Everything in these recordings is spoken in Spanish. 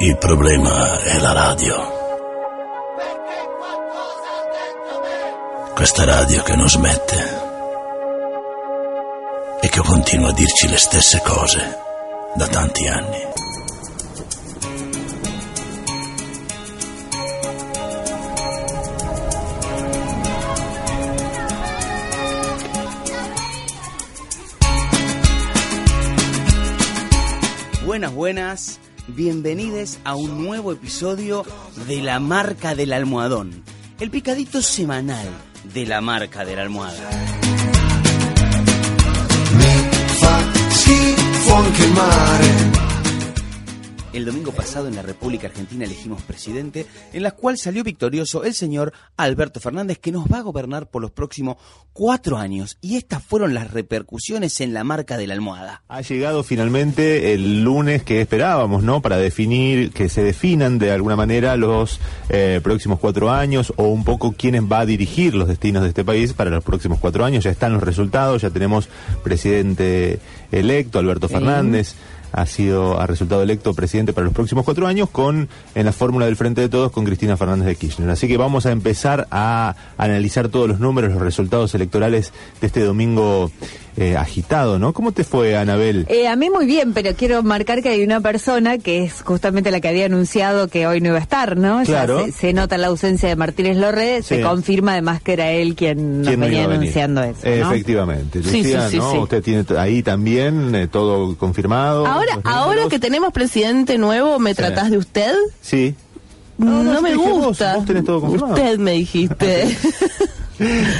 Il problema è la radio. Questa radio che non smette e che continua a dirci le stesse cose da tanti anni. Buenas, buenas, bienvenidos a un nuevo episodio de La Marca del Almohadón, el picadito semanal de La Marca del Almohada. fa El domingo pasado en la República Argentina elegimos presidente, en la cual salió victorioso el señor Alberto Fernández, que nos va a gobernar por los próximos cuatro años. Y estas fueron las repercusiones en la marca de la almohada. Ha llegado finalmente el lunes que esperábamos, ¿no? Para definir, que se definan de alguna manera los eh, próximos cuatro años o un poco quiénes va a dirigir los destinos de este país para los próximos cuatro años. Ya están los resultados, ya tenemos presidente electo, Alberto Fernández. Ha sido, ha resultado electo presidente para los próximos cuatro años con, en la fórmula del Frente de Todos, con Cristina Fernández de Kirchner. Así que vamos a empezar a analizar todos los números, los resultados electorales de este domingo eh, agitado, ¿no? ¿Cómo te fue, Anabel? Eh, a mí muy bien, pero quiero marcar que hay una persona que es justamente la que había anunciado que hoy no iba a estar, ¿no? Ya Claro. se, se nota la ausencia de Martínez Lorre, Sí. se confirma además que era él quien nos ¿Quién no venía anunciando eso, ¿no? Efectivamente. Sí, Lucía, sí, sí, ¿no? sí. Usted tiene ahí también eh, todo confirmado. Ahora, ahora que tenemos presidente nuevo, ¿me Sí. tratás de usted? Sí. No, no, me dije vos, gusta. vos tenés todo confirmado. Usted me dijiste.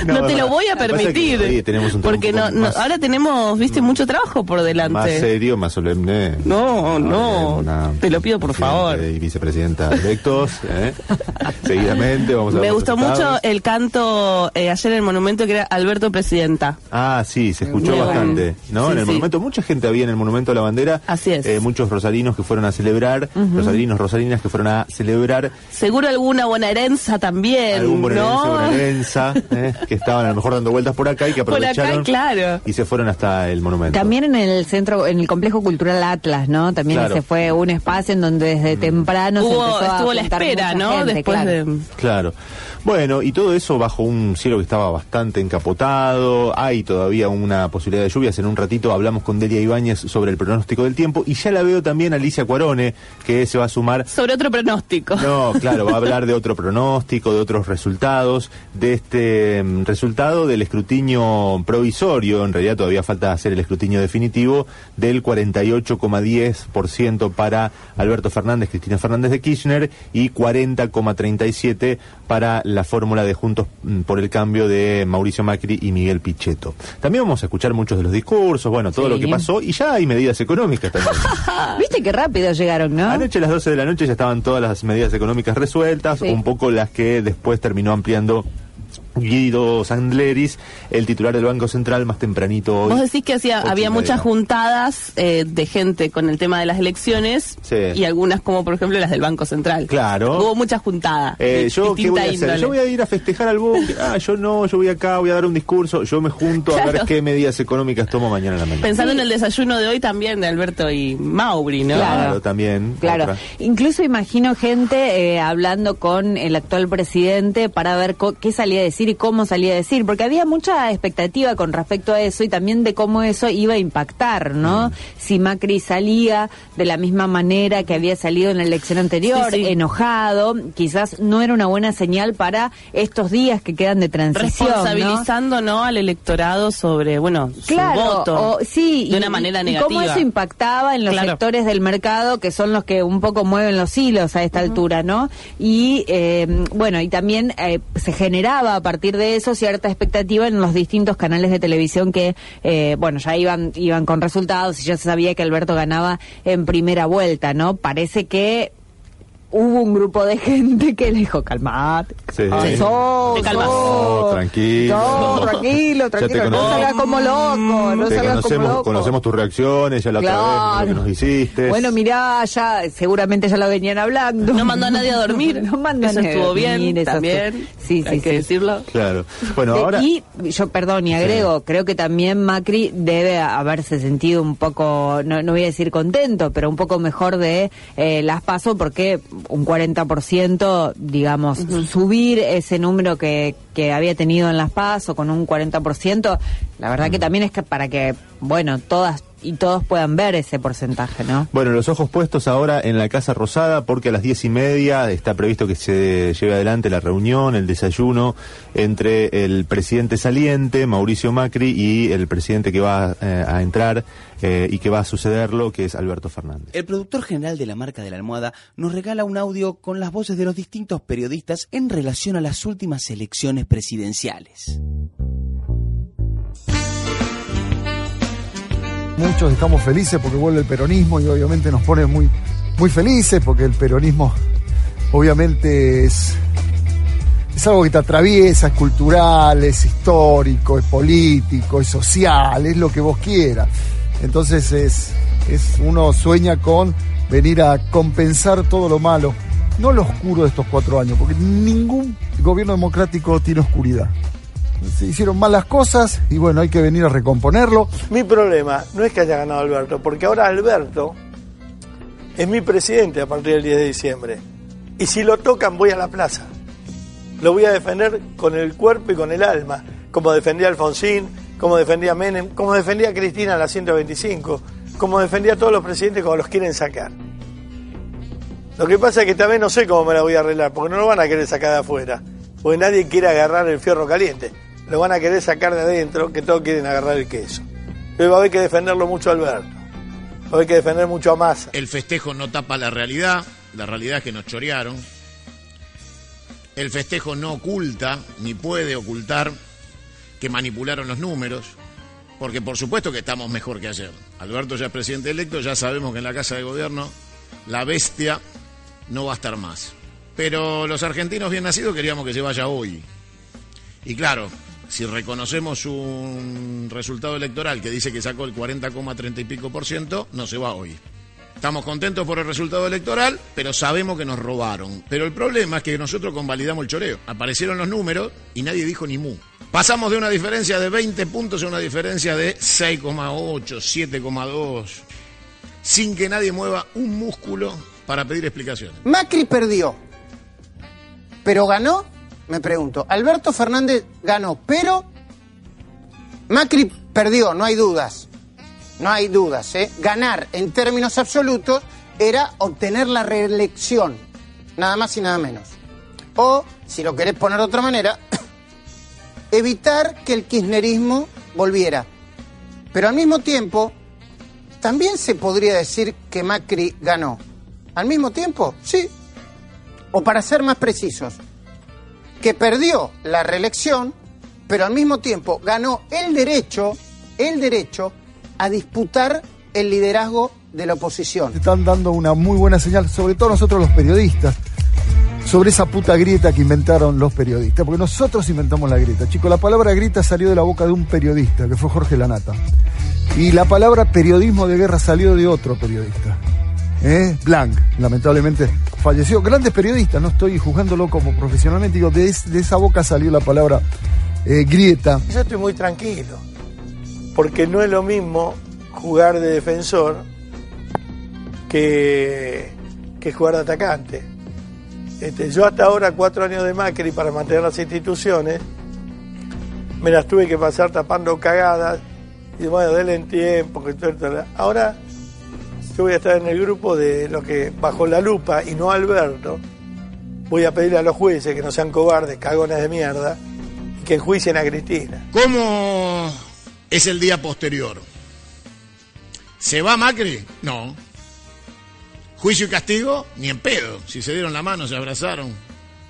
no, te lo voy a es que, permitir. un porque no, no- ahora tenemos, viste, mucho trabajo por delante. Más serio, más solemne. No, no, te lo pido por favor. Y vicepresidenta electos, ¿eh? Seguidamente vamos a ver Me gustó resultados. mucho el canto eh, ayer en el monumento que era Alberto Presidenta. Ah, sí, se escuchó bastante, ¿no? Sí, en el sí. monumento, mucha gente había en el monumento de la bandera. Así es. Eh, muchos rosarinos que fueron a celebrar, rosarinos, rosarinas que fueron a celebrar Seguro alguna bonaerense también, algún bonaerense, ¿no? bonaerensa, ¿eh? que estaban a lo mejor dando vueltas por acá y que Por acá, aprovecharon claro. y se fueron hasta el monumento. También en el centro, en el complejo cultural Atlas, ¿no? También Claro. ese fue un espacio en donde desde temprano se a estuvo la espera, mucha ¿no? gente, Después claro. de... Claro. Bueno, y todo eso bajo un cielo que estaba bastante encapotado. Hay todavía una posibilidad de lluvias. En un ratito hablamos con Delia Ibáñez sobre el pronóstico del tiempo. Y ya la veo también a Alicia Cuarone, que se va a sumar Sobre otro pronóstico. No, claro, va a hablar de otro pronóstico, de otros resultados, de este mm, resultado del escrutinio provisorio, en realidad todavía falta hacer el escrutinio definitivo, del 48,10% para Alberto Fernández, Cristina Fernández de Kirchner y 40,37% para la fórmula de Juntos mm, por el Cambio de Mauricio Macri y Miguel Pichetto. También vamos a escuchar muchos de los discursos, bueno, todo Sí. lo que pasó y ya hay medidas económicas también. Viste qué rápido llegaron, ¿no? Anoche a las 12 de la noche ya estaban todas las medidas económicas resueltas, Sí. un poco las que después terminó ampliando Guido Sandleris, el titular del Banco Central, más tempranito hoy. Vos decís que hacía, había muchas juntadas eh, de gente con el tema de las elecciones Sí. y algunas como por ejemplo las del Banco Central. Claro. Hubo muchas juntadas. Eh, de yo, ¿qué distinta voy a hacer? Yo voy a ir a festejar al bosque. Ah, yo no, yo voy acá, voy a dar un discurso. Yo me junto a ver qué medidas económicas tomo mañana en la mañana. Pensando en el desayuno de hoy también de Alberto y Mauri, ¿no? Claro. también. Claro, otra. incluso imagino gente eh, hablando con el actual presidente para ver co- qué salía a decir y cómo salía a decir, porque había mucha expectativa con respecto a eso y también de cómo eso iba a impactar, Mm. ¿no? Si Macri salía de la misma manera que había salido en la elección anterior, Sí, sí. enojado, quizás no era una buena señal para estos días que quedan de transición. Responsabilizando, ¿no? Al electorado sobre, bueno, su Claro, voto. o- sí, De y- una manera negativa. cómo eso impactaba en los Claro. sectores del mercado que son los que un poco mueven los hilos a esta altura, ¿no? Y eh, bueno, y también eh, se generaba a partir de eso cierta expectativa en los distintos canales de televisión que, eh, bueno, ya iban iban con resultados y ya se sabía que Alberto ganaba en primera vuelta, ¿no? Parece que hubo un grupo de gente que le dijo, calmate. Sí. Ay, Te calmas. tranquilo. tranquilo, tranquilo. No salgas como loco, no Te salgas como conocemos, loco. conocemos tus reacciones, ya la otra vez Claro. lo que nos hiciste. Bueno, mirá, ya seguramente ya lo venían hablando. No mandó a nadie a dormir. No mandó a nadie estuvo bien, dormir, también. estuvo- Sí, sí, Hay que sí. decirlo. Claro. Bueno, De- ahora. Y yo, perdón, y agrego, creo que también Macri debe haberse sentido un poco, no, no voy a decir contento, pero un poco mejor de eh, las paso porque un 40%, digamos, subir ese número que, que había tenido en las paso con un 40%, la verdad que también es que para que, bueno, todas y todos puedan ver ese porcentaje, ¿no? Bueno, los ojos puestos ahora en la Casa Rosada porque a las diez y media está previsto que se lleve adelante la reunión, el desayuno entre el presidente saliente, Mauricio Macri, y el presidente que va eh, a entrar eh, y que va a sucederlo, que es Alberto Fernández. El productor general de la marca de la almohada nos regala un audio con las voces de los distintos periodistas en relación a las últimas elecciones presidenciales. Muchos estamos felices porque vuelve el peronismo y obviamente nos pone muy, muy felices porque el peronismo obviamente es, es algo que te atraviesa, es cultural, es histórico, es político, es social, es lo que vos quieras. Entonces es, es uno sueña con venir a compensar todo lo malo, no lo oscuro de estos cuatro años, porque ningún gobierno democrático tiene oscuridad. Se hicieron malas cosas y bueno, hay que venir a recomponerlo. Mi problema no es que haya ganado Alberto, porque ahora Alberto es mi presidente a partir del 10 de diciembre. Y si lo tocan, voy a la plaza. Lo voy a defender con el cuerpo y con el alma, como defendía Alfonsín, como defendía Menem, como defendía Cristina la 125, como defendía a todos los presidentes como los quieren sacar. Lo que pasa es que también no sé cómo me la voy a arreglar, porque no lo van a querer sacar de afuera, porque nadie quiere agarrar el fierro caliente, lo van a querer sacar de adentro, que todos quieren agarrar el queso. Pero va a haber que defenderlo mucho a Alberto, va a haber que defender mucho a Massa. El festejo no tapa la realidad, la realidad es que nos chorearon. El festejo no oculta, ni puede ocultar, que manipularon los números, porque por supuesto que estamos mejor que ayer. Alberto ya es presidente electo, ya sabemos que en la Casa de Gobierno la bestia no va a estar más. Pero los argentinos bien nacidos queríamos que se vaya hoy. Y claro, si reconocemos un resultado electoral que dice que sacó el 40,30 y pico por ciento, no se va hoy. Estamos contentos por el resultado electoral, pero sabemos que nos robaron. Pero el problema es que nosotros convalidamos el choreo. Aparecieron los números y nadie dijo ni mu. Pasamos de una diferencia de 20 puntos a una diferencia de 6,8, 7,2, sin que nadie mueva un músculo para pedir explicaciones. Macri perdió, pero ganó, me pregunto. Alberto Fernández ganó, pero Macri perdió, no hay dudas. No hay dudas, ¿eh? Ganar en términos absolutos era obtener la reelección, nada más y nada menos. O, si lo querés poner de otra manera, evitar que el kirchnerismo volviera. Pero al mismo tiempo, también se podría decir que Macri ganó. ¿Al mismo tiempo? Sí. O para ser más precisos, que perdió la reelección, pero al mismo tiempo ganó el derecho, el derecho a disputar el liderazgo de la oposición. Están dando una muy buena señal, sobre todo nosotros los periodistas, sobre esa puta grieta que inventaron los periodistas, porque nosotros inventamos la grieta. Chicos, la palabra grieta salió de la boca de un periodista, que fue Jorge Lanata. Y la palabra periodismo de guerra salió de otro periodista. ¿Eh? Blanc, lamentablemente falleció. Grandes periodistas, no estoy juzgándolo como profesionalmente, digo, de, es- de esa boca salió la palabra eh, grieta. Yo estoy muy tranquilo, porque no es lo mismo jugar de defensor que, que jugar de atacante. Este, yo hasta ahora, cuatro años de Macri para mantener las instituciones, me las tuve que pasar tapando cagadas, y bueno, denle en tiempo, que Ahora yo voy a estar en el grupo de los que, bajo la lupa, y no Alberto, voy a pedirle a los jueces que no sean cobardes, cagones de mierda, y que enjuicien a Cristina. ¿Cómo es el día posterior? ¿Se va Macri? No. ¿Juicio y castigo? Ni en pedo. Si se dieron la mano, se abrazaron.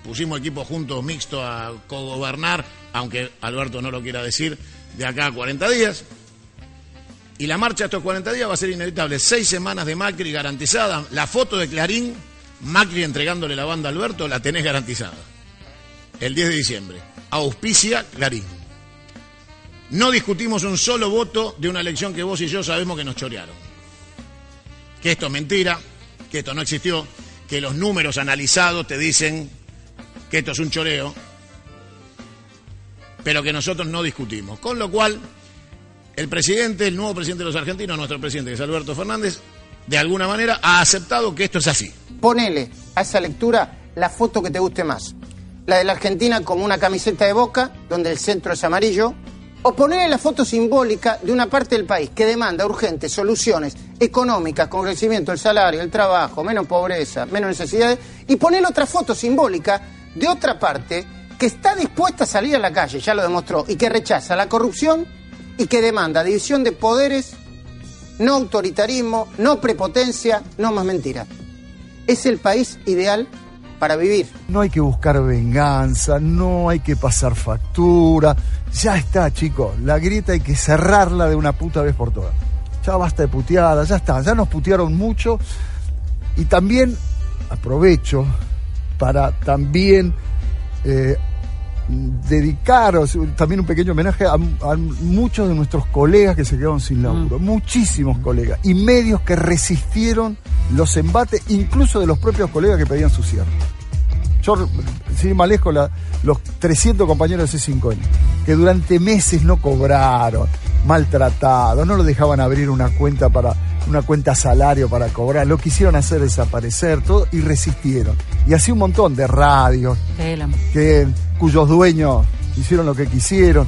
Pusimos equipos juntos mixtos a cogobernar, aunque Alberto no lo quiera decir, de acá a 40 días. Y la marcha estos 40 días va a ser inevitable. Seis semanas de Macri garantizada. La foto de Clarín Macri entregándole la banda a Alberto, la tenés garantizada. El 10 de diciembre. Auspicia Clarín. No discutimos un solo voto de una elección que vos y yo sabemos que nos chorearon. Que esto es mentira, que esto no existió, que los números analizados te dicen que esto es un choreo, pero que nosotros no discutimos. Con lo cual, el presidente, el nuevo presidente de los argentinos, nuestro presidente, que es Alberto Fernández, de alguna manera ha aceptado que esto es así. Ponele a esa lectura la foto que te guste más. La de la Argentina como una camiseta de boca, donde el centro es amarillo, o ponele la foto simbólica de una parte del país que demanda urgentes soluciones económicas con crecimiento del salario, el trabajo, menos pobreza, menos necesidades, y poner otra foto simbólica de otra parte que está dispuesta a salir a la calle, ya lo demostró, y que rechaza la corrupción y que demanda división de poderes, no autoritarismo, no prepotencia, no más mentiras. Es el país ideal para vivir. No hay que buscar venganza, no hay que pasar factura. Ya está, chicos. La grieta hay que cerrarla de una puta vez por todas. Ya basta de puteadas, ya está. Ya nos putearon mucho. Y también aprovecho para también eh, dedicaros también un pequeño homenaje a, a muchos de nuestros colegas que se quedaron sin laburo, muchísimos colegas, y medios que resistieron los embates, incluso de los propios colegas que pedían su cierre. Yo, más lejos, la- los 300 compañeros de C5N, que durante meses no cobraron, maltratados, no lo dejaban abrir una cuenta para una cuenta salario para cobrar, lo quisieron hacer desaparecer, todo, y resistieron. Y así un montón de radios, que, cuyos dueños hicieron lo que quisieron,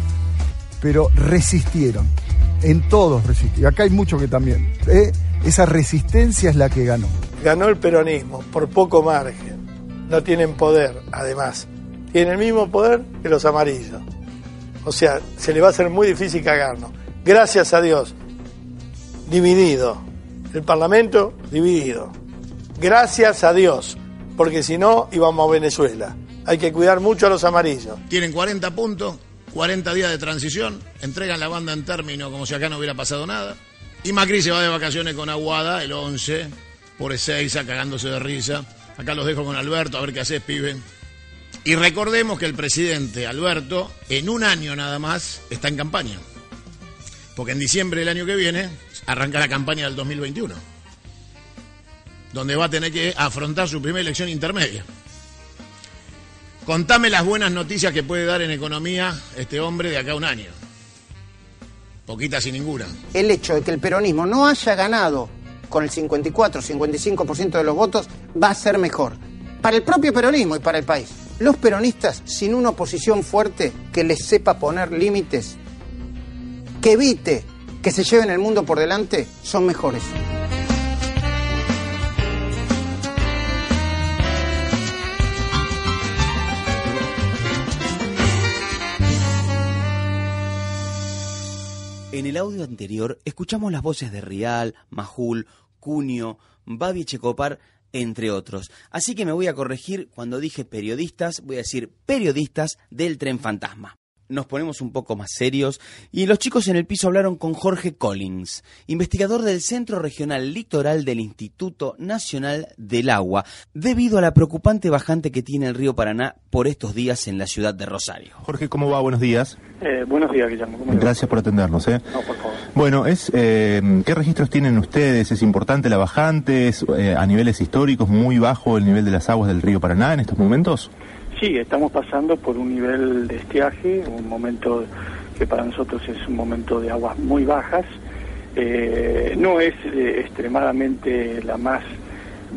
pero resistieron. En todos resistieron. Acá hay muchos que también. ¿eh? Esa resistencia es la que ganó. Ganó el peronismo por poco margen. No tienen poder, además. Tienen el mismo poder que los amarillos. O sea, se le va a hacer muy difícil cagarnos. Gracias a Dios. Dividido. El Parlamento dividido. Gracias a Dios. Porque si no, íbamos a Venezuela. Hay que cuidar mucho a los amarillos. Tienen 40 puntos, 40 días de transición, entregan la banda en término como si acá no hubiera pasado nada. Y Macri se va de vacaciones con Aguada el 11 por Ezeiza, cagándose de risa. Acá los dejo con Alberto, a ver qué haces, pibe. Y recordemos que el presidente Alberto, en un año nada más, está en campaña. Porque en diciembre del año que viene arranca la campaña del 2021. Donde va a tener que afrontar su primera elección intermedia. Contame las buenas noticias que puede dar en economía este hombre de acá a un año. Poquitas y ninguna. El hecho de que el peronismo no haya ganado con el 54-55% de los votos va a ser mejor. Para el propio peronismo y para el país. Los peronistas, sin una oposición fuerte que les sepa poner límites, que evite que se lleven el mundo por delante, son mejores. En el audio anterior escuchamos las voces de Rial, Majul, Cunio, Babi Checopar, entre otros. Así que me voy a corregir cuando dije periodistas, voy a decir periodistas del tren fantasma. Nos ponemos un poco más serios y los chicos en el piso hablaron con Jorge Collins, investigador del Centro Regional Litoral del Instituto Nacional del Agua, debido a la preocupante bajante que tiene el río Paraná por estos días en la ciudad de Rosario. Jorge, ¿cómo va? Buenos días. Eh, buenos días, Guillermo. Gracias por atendernos. ¿eh? No, por favor. Bueno, es, eh, ¿qué registros tienen ustedes? ¿Es importante la bajante? ¿Es eh, a niveles históricos muy bajo el nivel de las aguas del río Paraná en estos momentos? Sí, estamos pasando por un nivel de estiaje, un momento que para nosotros es un momento de aguas muy bajas. Eh, no es eh, extremadamente la más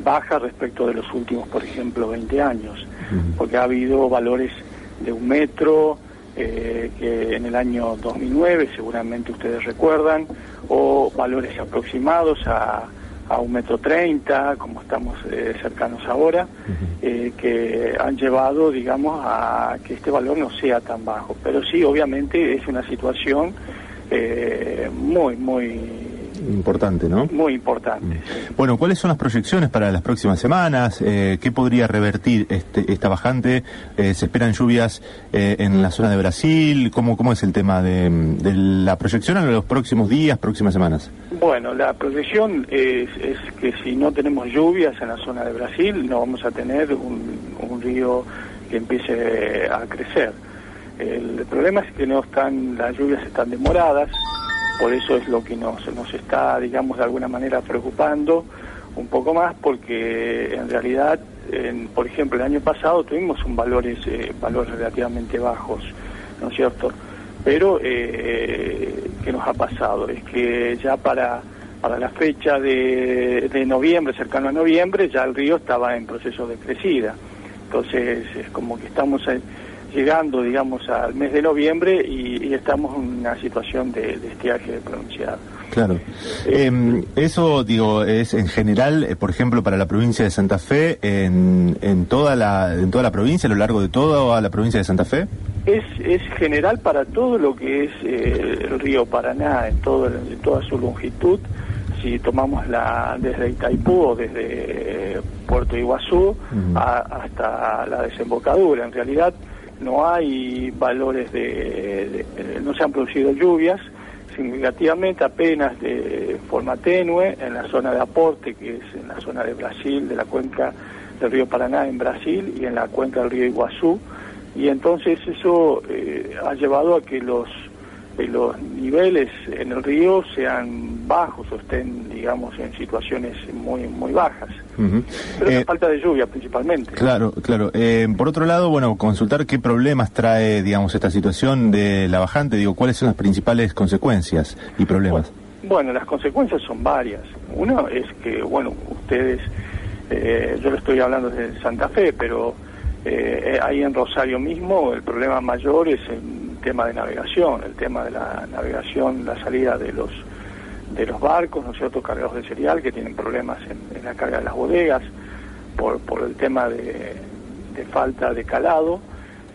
baja respecto de los últimos, por ejemplo, 20 años, porque ha habido valores de un metro, eh, que en el año 2009 seguramente ustedes recuerdan, o valores aproximados a, a un metro treinta, como estamos eh, cercanos ahora, eh, que han llevado, digamos, a que este valor no sea tan bajo. Pero sí, obviamente, es una situación eh, muy, muy Importante, ¿no? muy importante. Bueno, ¿cuáles son las proyecciones para las próximas semanas? Eh, ¿Qué podría revertir este, esta bajante? Eh, ¿Se esperan lluvias eh, en la zona de Brasil? ¿Cómo, cómo es el tema de, de la proyección en los próximos días, próximas semanas? Bueno, la proyección es, es que si no tenemos lluvias en la zona de Brasil, no vamos a tener un, un río que empiece a crecer. El problema es que no están, las lluvias están demoradas, por eso es lo que nos, nos está, digamos, de alguna manera preocupando un poco más, porque en realidad, en- por ejemplo, el año pasado tuvimos un valores, eh, valores relativamente bajos, ¿no es cierto? Pero, eh, ¿qué nos ha pasado? Es que ya para, para la fecha de, de noviembre, cercano a noviembre, ya el río estaba en proceso de crecida. Entonces, es como que estamos eh, llegando, digamos, al mes de noviembre y, y estamos en una situación de, de estiaje pronunciado. Claro. Eh, eso, digo, es en general, eh, por ejemplo, para la provincia de Santa Fe, en, en, toda la, en toda la provincia, a lo largo de toda la provincia de Santa Fe. Es, es general para todo lo que es eh, el río Paraná, en, todo, en toda su longitud. Si tomamos la desde Itaipú o desde Puerto Iguazú a- hasta la desembocadura, en realidad no hay valores de, eh, no se han producido lluvias significativamente apenas de forma tenue en la zona de aporte que es en la zona de Brasil de la cuenca del río Paraná en Brasil y en la cuenca del río Iguazú. Y entonces eso eh, ha llevado a que los eh, los niveles en el río sean bajos o estén digamos en situaciones muy muy bajas pero Eh, la falta de lluvia principalmente Claro, claro. Eh, por otro lado, bueno, consultar qué problemas trae, digamos, esta situación de la bajante. Digo, ¿cuáles son las principales consecuencias y problemas? Bueno, las consecuencias son varias. Uno es que, bueno, ustedes, eh, yo le estoy hablando de Santa Fe, pero eh, ahí en Rosario mismo el problema mayor es el tema de navegación, el tema de la navegación, la salida de los de los barcos, ¿no es cierto?, cargados de cereal que tienen problemas en, la carga de las bodegas por, por el tema de, de falta de calado.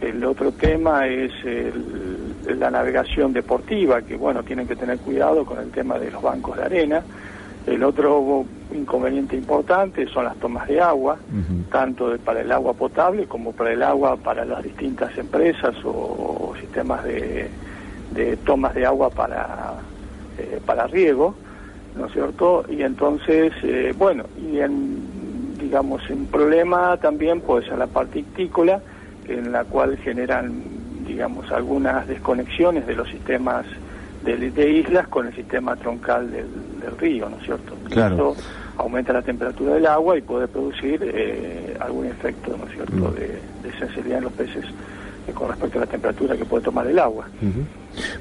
El otro tema es el- la navegación deportiva, que bueno, tienen que tener cuidado con el tema de los bancos de arena. El otro inconveniente importante son las tomas de agua, tanto de- para el agua potable como para el agua para las distintas empresas o, o sistemas de, de tomas de agua para, eh, para riego, ¿no es cierto? Y entonces, eh, bueno, y en, digamos, un problema también puede ser la parte ictícola, en la cual generan, digamos, algunas desconexiones de los sistemas de, de islas con el sistema troncal del, del río, ¿no es cierto? Claro. Eso aumenta la temperatura del agua y puede producir eh, algún efecto, ¿no es cierto?, de, de sensibilidad en los peces con respecto a la temperatura que puede tomar el agua.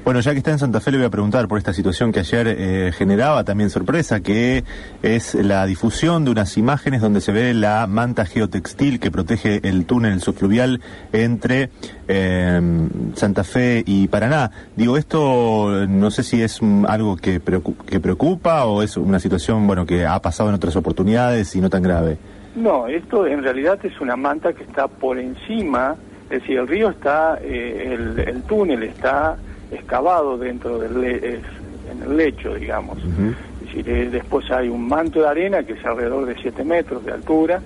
Bueno, ya que está en Santa Fe, le voy a preguntar por esta situación que ayer eh, generaba también sorpresa, que es la difusión de unas imágenes donde se ve la manta geotextil que protege el túnel subfluvial entre eh, Santa Fe y Paraná. Digo, esto no sé si es algo que, preocu- que preocupa o es una situación bueno que ha pasado en otras oportunidades y no tan grave. No, esto en realidad es una manta que está por encima, es decir, el río está, eh, el, el túnel está excavado dentro del le- es- en el lecho, digamos. Es decir, eh, después hay un manto de arena que es alrededor de 7 metros de altura,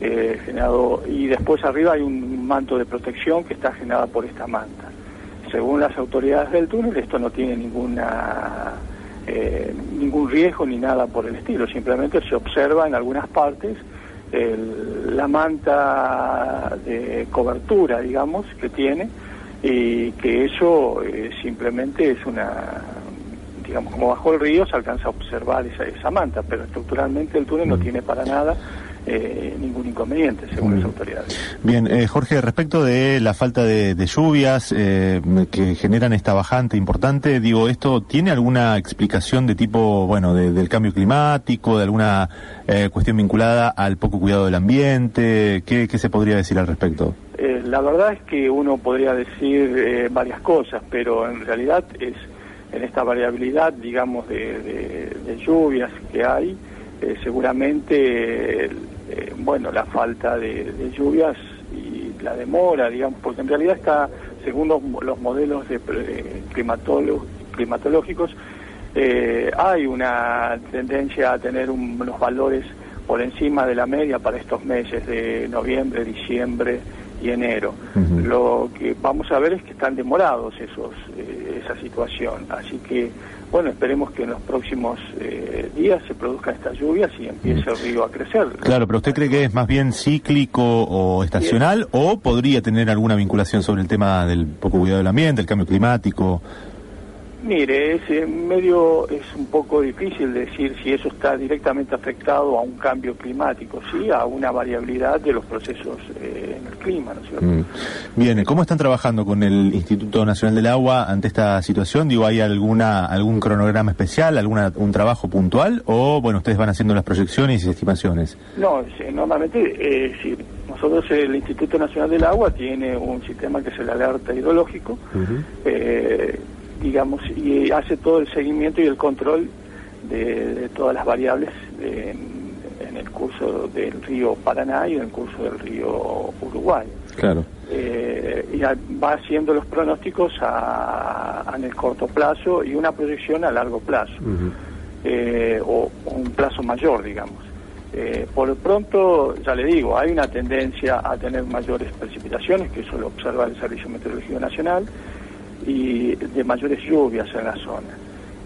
eh, generado, y después arriba hay un manto de protección que está generado por esta manta. Según las autoridades del túnel, esto no tiene ninguna eh, ningún riesgo ni nada por el estilo, simplemente se observa en algunas partes el- la manta de cobertura, digamos, que tiene, y que eso eh, simplemente es una, digamos, como bajo el río se alcanza a observar esa, esa manta, pero estructuralmente el túnel no tiene para nada eh, ningún inconveniente, según las autoridades. Bien, eh, Jorge, respecto de la falta de, de lluvias eh, que generan esta bajante importante, digo, ¿esto tiene alguna explicación de tipo, bueno, de- del cambio climático, de alguna eh, cuestión vinculada al poco cuidado del ambiente? ¿Qué, qué se podría decir al respecto? Eh, la verdad es que uno podría decir eh, varias cosas, pero en realidad es en esta variabilidad, digamos, de, de- lluvias que hay, seguramente, eh, bueno, la falta de, de lluvias y la demora, digamos, porque en realidad está, según los, los modelos de, climatológicos, Eh, hay una tendencia a tener un- unos valores por encima de la media para estos meses de noviembre, diciembre y enero. Lo que vamos a ver es que están demorados esos eh, esa situación, así que bueno, esperemos que en los próximos eh, días se produzcan estas lluvias y empiece el río a crecer. Claro, pero ¿usted cree que es más bien cíclico o estacional o podría tener alguna vinculación sobre el tema del poco cuidado del ambiente, el cambio climático? Mire, es eh, medio, es un poco difícil decir si eso está directamente afectado a un cambio climático, sí, a una variabilidad de los procesos eh, en el clima, ¿no es cierto? Mm. Bien, ¿cómo están trabajando con el Instituto Nacional del Agua ante esta situación? Digo, ¿hay alguna algún cronograma especial, alguna un trabajo puntual o bueno, ustedes van haciendo las proyecciones y estimaciones? No, sí, normalmente, eh, sí, nosotros el Instituto Nacional del Agua tiene un sistema que es el alerta hidrológico, eh, digamos, y hace todo el seguimiento y el control de, de todas las variables de- en, el curso del río Paraná y en el curso del río Uruguay. Claro. Eh, y a- va haciendo los pronósticos a, a- en el corto plazo y una proyección a largo plazo, eh, o, o un plazo mayor, digamos. Eh, por lo pronto, ya le digo, hay una tendencia a tener mayores precipitaciones, que eso lo observa el Servicio Meteorológico Nacional, y de mayores lluvias en la zona.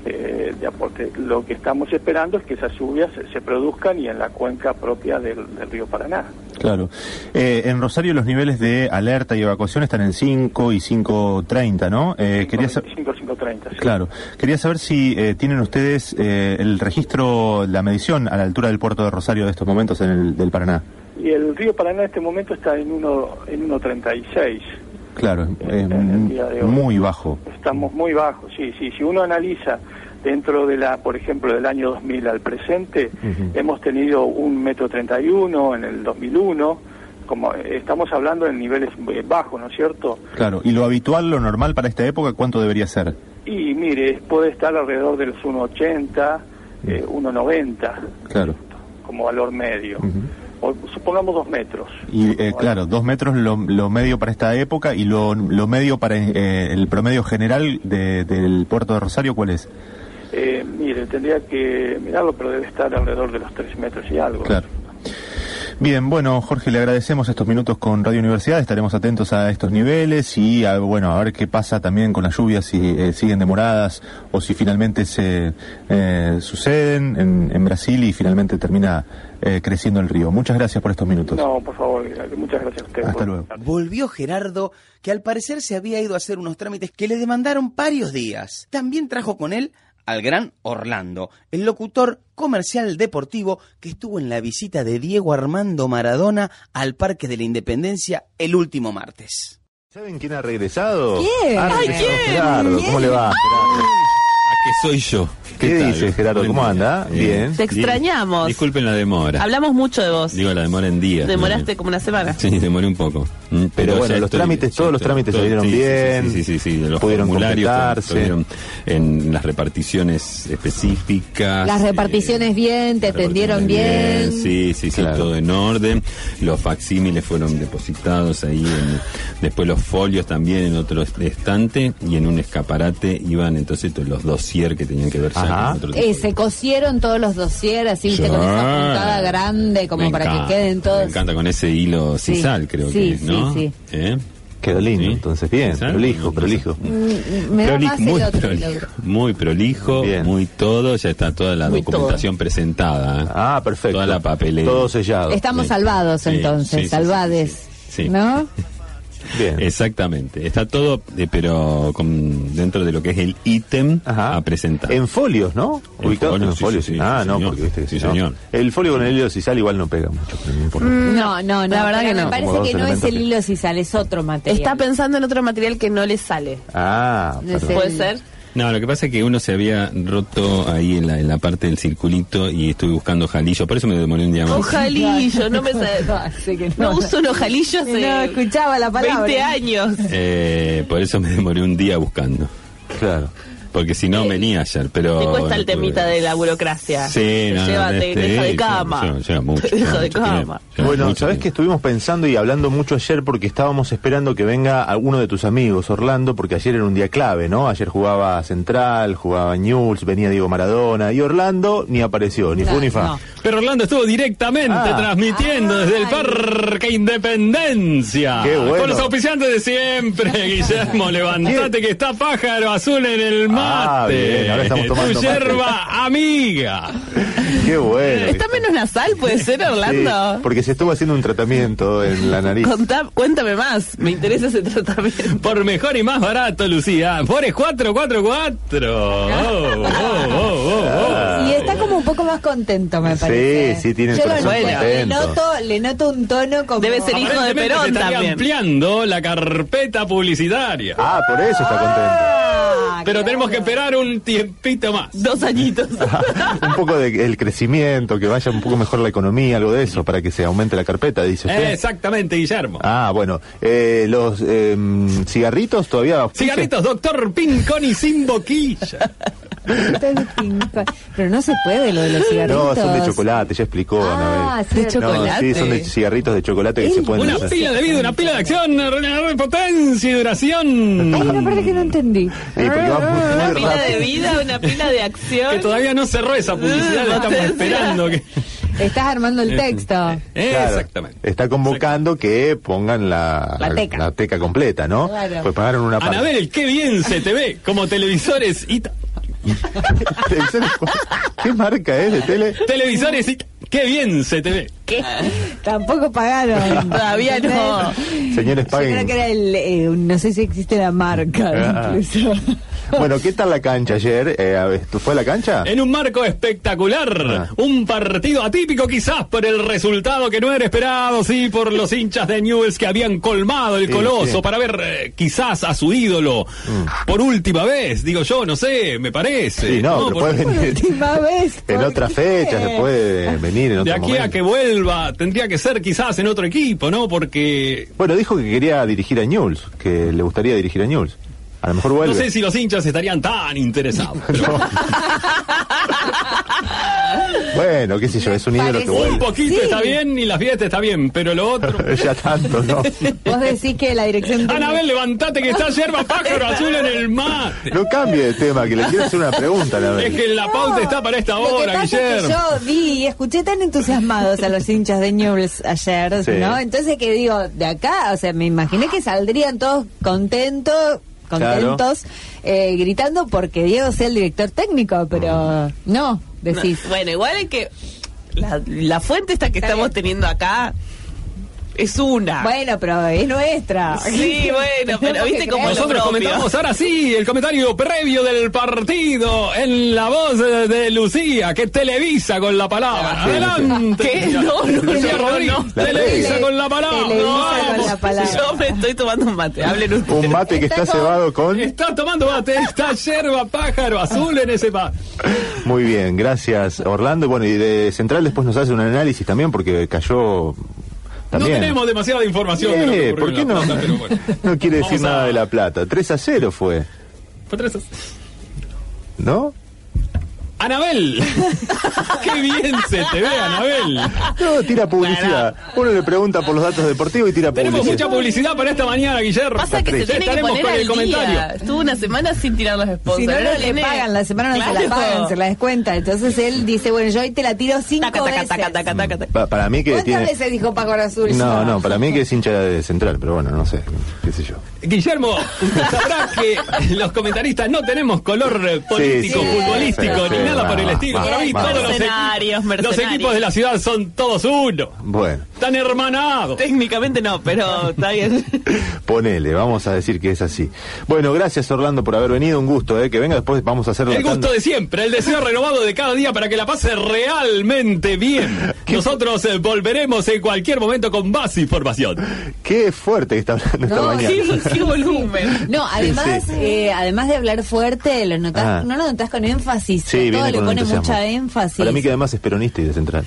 Eh, de aporte. Lo que estamos esperando es que esas lluvias se, produzcan y en la cuenca propia del, del río Paraná. Claro. Eh, en Rosario los niveles de alerta y evacuación están en 5 y 5.30, ¿no? Eh, quería sa- 5, 530, sí. Claro. Quería saber si eh, tienen ustedes eh, el registro, la medición a la altura del puerto de Rosario de estos momentos en el del Paraná. Y el río Paraná en este momento está en uno en 1.36. Claro, es muy bajo. Estamos muy bajos, sí, sí. Si uno analiza dentro de la, por ejemplo, del año 2000 al presente, hemos tenido un metro 31 en el 2001. Como estamos hablando en niveles bajos, ¿no es cierto? Claro. ¿Y lo habitual, lo normal para esta época, cuánto debería ser? Y mire, puede estar alrededor de los 1.80, eh, 1.90 Claro. como valor medio. Supongamos dos metros. Y eh, claro, dos metros lo, lo medio para esta época y lo, lo medio para eh, el promedio general de- del puerto de Rosario, ¿cuál es? Eh, mire, tendría que mirarlo, pero debe estar alrededor de los tres metros y algo. Claro. Bien, bueno, Jorge, le agradecemos estos minutos con Radio Universidad. Estaremos atentos a estos niveles y a, bueno, a ver qué pasa también con las lluvias, si eh, siguen demoradas o si finalmente se eh, suceden en, en Brasil y finalmente termina eh, creciendo el río. Muchas gracias por estos minutos. No, por favor, muchas gracias a usted. Hasta luego. Volvió Gerardo, que al parecer se había ido a hacer unos trámites que le demandaron varios días. También trajo con él al gran Orlando, el locutor comercial deportivo que estuvo en la visita de Diego Armando Maradona al Parque de la Independencia el último martes. ¿Saben quién ha regresado? ¿Quién? Ay, ¿quién? Gerardo, ¿cómo le va? Gerardo? Que soy yo. ¿Qué tal? dice, Gerardo? ¿Cómo anda? Bien. Te extrañamos. Disculpen la demora. Hablamos mucho de vos. Digo la demora en días. Demoraste como una semana. Sí, demoré un poco. Mm, Pero bueno, los trámites, todos los trámites salieron sí, sí, bien, Sí, sí, sí, sí, de los pudieron formularios completarse. en las reparticiones específicas. Las reparticiones bien, te atendieron bien. Sí, sí, sí, todo en orden. Los facsímiles fueron depositados ahí. en- después los folios también en otro estante y en un escaparate iban entonces todos los dossier que tenían que ver ya Ajá. con otro tipo Eh, se cosieron todos los dossier así, viste, con esa puntada grande, como Me para encanta, que queden Me todos. encanta con ese hilo Sí, sisal, creo sí, que, ¿no? sí, ¿Eh? Quedó lindo, entonces bien, ¿Sisal? prolijo, prolijo. Mm, Me da Proli- más el muy, otro. prolijo, muy prolijo, muy todo, ya está toda la Muy documentación presentada. Ah, perfecto. Toda la papelera. Todo sellado. Estamos Sí. salvados Sí, entonces, sí, sí, salvades. Sí. ¿No? Bien. Exactamente. Está todo, eh, pero con, dentro de lo que es el ítem a presentar. En folios, ¿no? En Ubicados folios, en sí, folios. sí, sí, ah, sí, no, señor. porque viste que Sí, si no- señor. El folio con el hilo sisal igual no pega mucho, pero no. No. La verdad pero que me no. parece Como dos que no es el hilo sisal, es otro material. Está pensando en otro material que no le sale. Ah. ¿Puede ser? No, lo que pasa es que uno se había roto ahí en la, en la parte del circulito y estuve buscando jalillo, por eso me demoré un día más. Ojalillo, no me que No uso un ojalillo hace No escuchaba la palabra. 20 años. Eh, por eso me demoré un día buscando. Claro. Porque si no venía ayer, pero... Te cuesta el no temita de la burocracia. Sí, te no, lleva, no, te este, deja de sí, cama. lleva- lleva mucho, Te deja de cama. Bueno, mucho sabes que estuvimos pensando y hablando mucho ayer porque estábamos esperando que venga alguno de tus amigos, Orlando, porque ayer era un día clave, ¿no? Ayer jugaba Central, jugaba News, venía Diego Maradona y Orlando ni apareció, ni fu ni fa. Pero Orlando estuvo directamente Ah. transmitiendo desde el Parque Independencia. Qué bueno. Con los auspiciantes de siempre, Guillermo. Levantate que está pájaro azul en el mate. Ah, bien, ahora estamos tomando Tu mate. yerba amiga. Qué bueno. ¿Está menos nasal, puede ser, Orlando? Sí, porque se estuvo haciendo un tratamiento en la nariz. Contá- cuéntame más, me interesa ese tratamiento. Por mejor y más barato, Lucía. Forest 444. Oh, oh, oh, oh, oh. Y está como un poco más contento, me parece. sí, tiene el Yo lo noto, le noto, le noto un tono como... Debe ser hijo de Perón se estaría también. ampliando la carpeta publicitaria. Ah, por eso está contento. Ah, Pero claro. tenemos que esperar un tiempito más. Dos añitos. un poco del crecimiento, que vaya un poco mejor la economía, algo de eso, para que se aumente la carpeta, dice usted. Exactamente, Guillermo. Ah, bueno. Eh, los eh, cigarritos todavía. Cigarritos, doctor Pinconi sin boquilla. Pero no se puede lo de los No, cigarritos. son de chocolate, ya explicó Ah, sí, de No, chocolate. sí, son de cigarritos de chocolate que se pueden Una hacer. pila de vida, una pila de acción, de potencia y duración. Hay una parte que no entendí. Sí, porque va muy, Una muy pila de vida, una pila de acción. Que todavía no cerró esa publicidad, la estamos esperando. Que... Estás armando el texto. Claro, Exactamente. Está convocando que pongan la, La teca. teca completa, ¿no? Claro. Pues pagaron una parte. Anabel, qué bien se te ve como televisores y... ¿Qué marca es de tele? Televisores y... Qué bien se te ve. ¿Qué? Tampoco pagaron. Todavía no. Señores, Yo paguen. creo que era el... eh, no sé si existe la marca Ah. incluso. Bueno, ¿qué tal la cancha ayer? Eh, a ver, ¿tú fue a la cancha? En un marco espectacular, Ah. un partido atípico quizás por el resultado que no era esperado, sí, por los hinchas de Newells que habían colmado el Sí, coloso sí. para ver eh, quizás a su ídolo por última vez, digo yo, no sé, me parece. Sí, no, pero Por- puede venir Última vez. en ¿por otra qué? fecha, se puede venir en de otro aquí momento. a que vuelva, tendría que ser quizás en otro equipo, ¿no? Porque Bueno, dijo que quería dirigir a Newell's, que le gustaría dirigir a Newell's. A lo mejor vuelve. no sé si los hinchas estarían tan interesados. pero- Bueno, qué sé yo, es un ídolo que Parece- un vuelve. poquito Sí. está bien y la fiesta está bien, pero lo otro... ya tanto, ¿no? Vos decís que la dirección... Anabel, levantate que está yerba pájaro azul en el mate. No cambie de tema, que le quiero hacer una pregunta, la Es que la pauta está para esta hora, pasa es que Guillermo. yo vi y escuché tan entusiasmados a los hinchas de Newell's ayer, Sí. ¿no? Entonces que digo, de acá, o sea, me imaginé que saldrían todos contentos, contentos, eh, gritando porque Diego sea el director técnico, pero no, decís. No, bueno, igual es que la, la fuente esta que Está estamos bien. teniendo acá es una. Bueno, pero es nuestra. Sí, bueno, pero viste cómo. Nosotros comentamos ahora sí el comentario previo del partido en la voz de, de Lucía, que televisa con la palabra. Adelante. ¿Qué? No, no, Lucía no, Rodríguez, no. televisa Tele- con la palabra. televisa Vamos. con la palabra. Yo me estoy tomando un mate, hablen ustedes. Un mate que está Está cebado con... Está tomando mate, está yerba pájaro azul en ese mate. Muy bien, gracias Orlando. Bueno, y de Central después nos hace un análisis también porque cayó también. No tenemos demasiada información. de lo que Eh, ¿Por qué La no? Plata, pero bueno. No quiere decir a- nada de La Plata. 3 a 0 fue, Fue tres a- ¿no? Anabel, qué bien se te ve, Anabel. No, tira publicidad. Uno le pregunta por los datos deportivos y tira Tenemos publicidad. mucha publicidad para esta mañana, Guillermo. Pasa que se tiene que Estaremos poner con el al comentario. día. Estuvo una semana sin tirar los sponsors. Si no, no le tiene- pagan, la semana no se Claro. la pagan, se la descuenta. Entonces él dice, bueno, yo hoy te la tiro cinco Taca, taca, veces. taca, taca, taca, taca. Pa- para mí que ¿Cuántas tiene... veces dijo Paco Azul? No, no, para mí que es hincha de Central, pero bueno, no sé, qué sé yo. Guillermo, usted sabrá que los comentaristas no tenemos color político, sí, futbolístico, sí, ni sí, nada por el estilo. Para mí todos los, Mercenarios, los equipos de la ciudad son todos uno. Bueno, Están hermanados. Técnicamente no, pero está bien. ponele, vamos a decir que es así. Bueno, gracias Orlando por haber venido, un gusto, ¿eh? que venga después vamos a hacer El gusto de siempre, el deseo renovado de cada día para que la pase realmente bien. Nosotros eh, volveremos en cualquier momento con más información. Qué fuerte que está hablando esta No, mañana. ¿Qué, qué volumen. No, además, eh, además de hablar fuerte, lo notás, Ah. no lo notás con énfasis. Sí, todo viene le con pone entusiasmo. mucha énfasis. Para mí que además es peronista y de Central.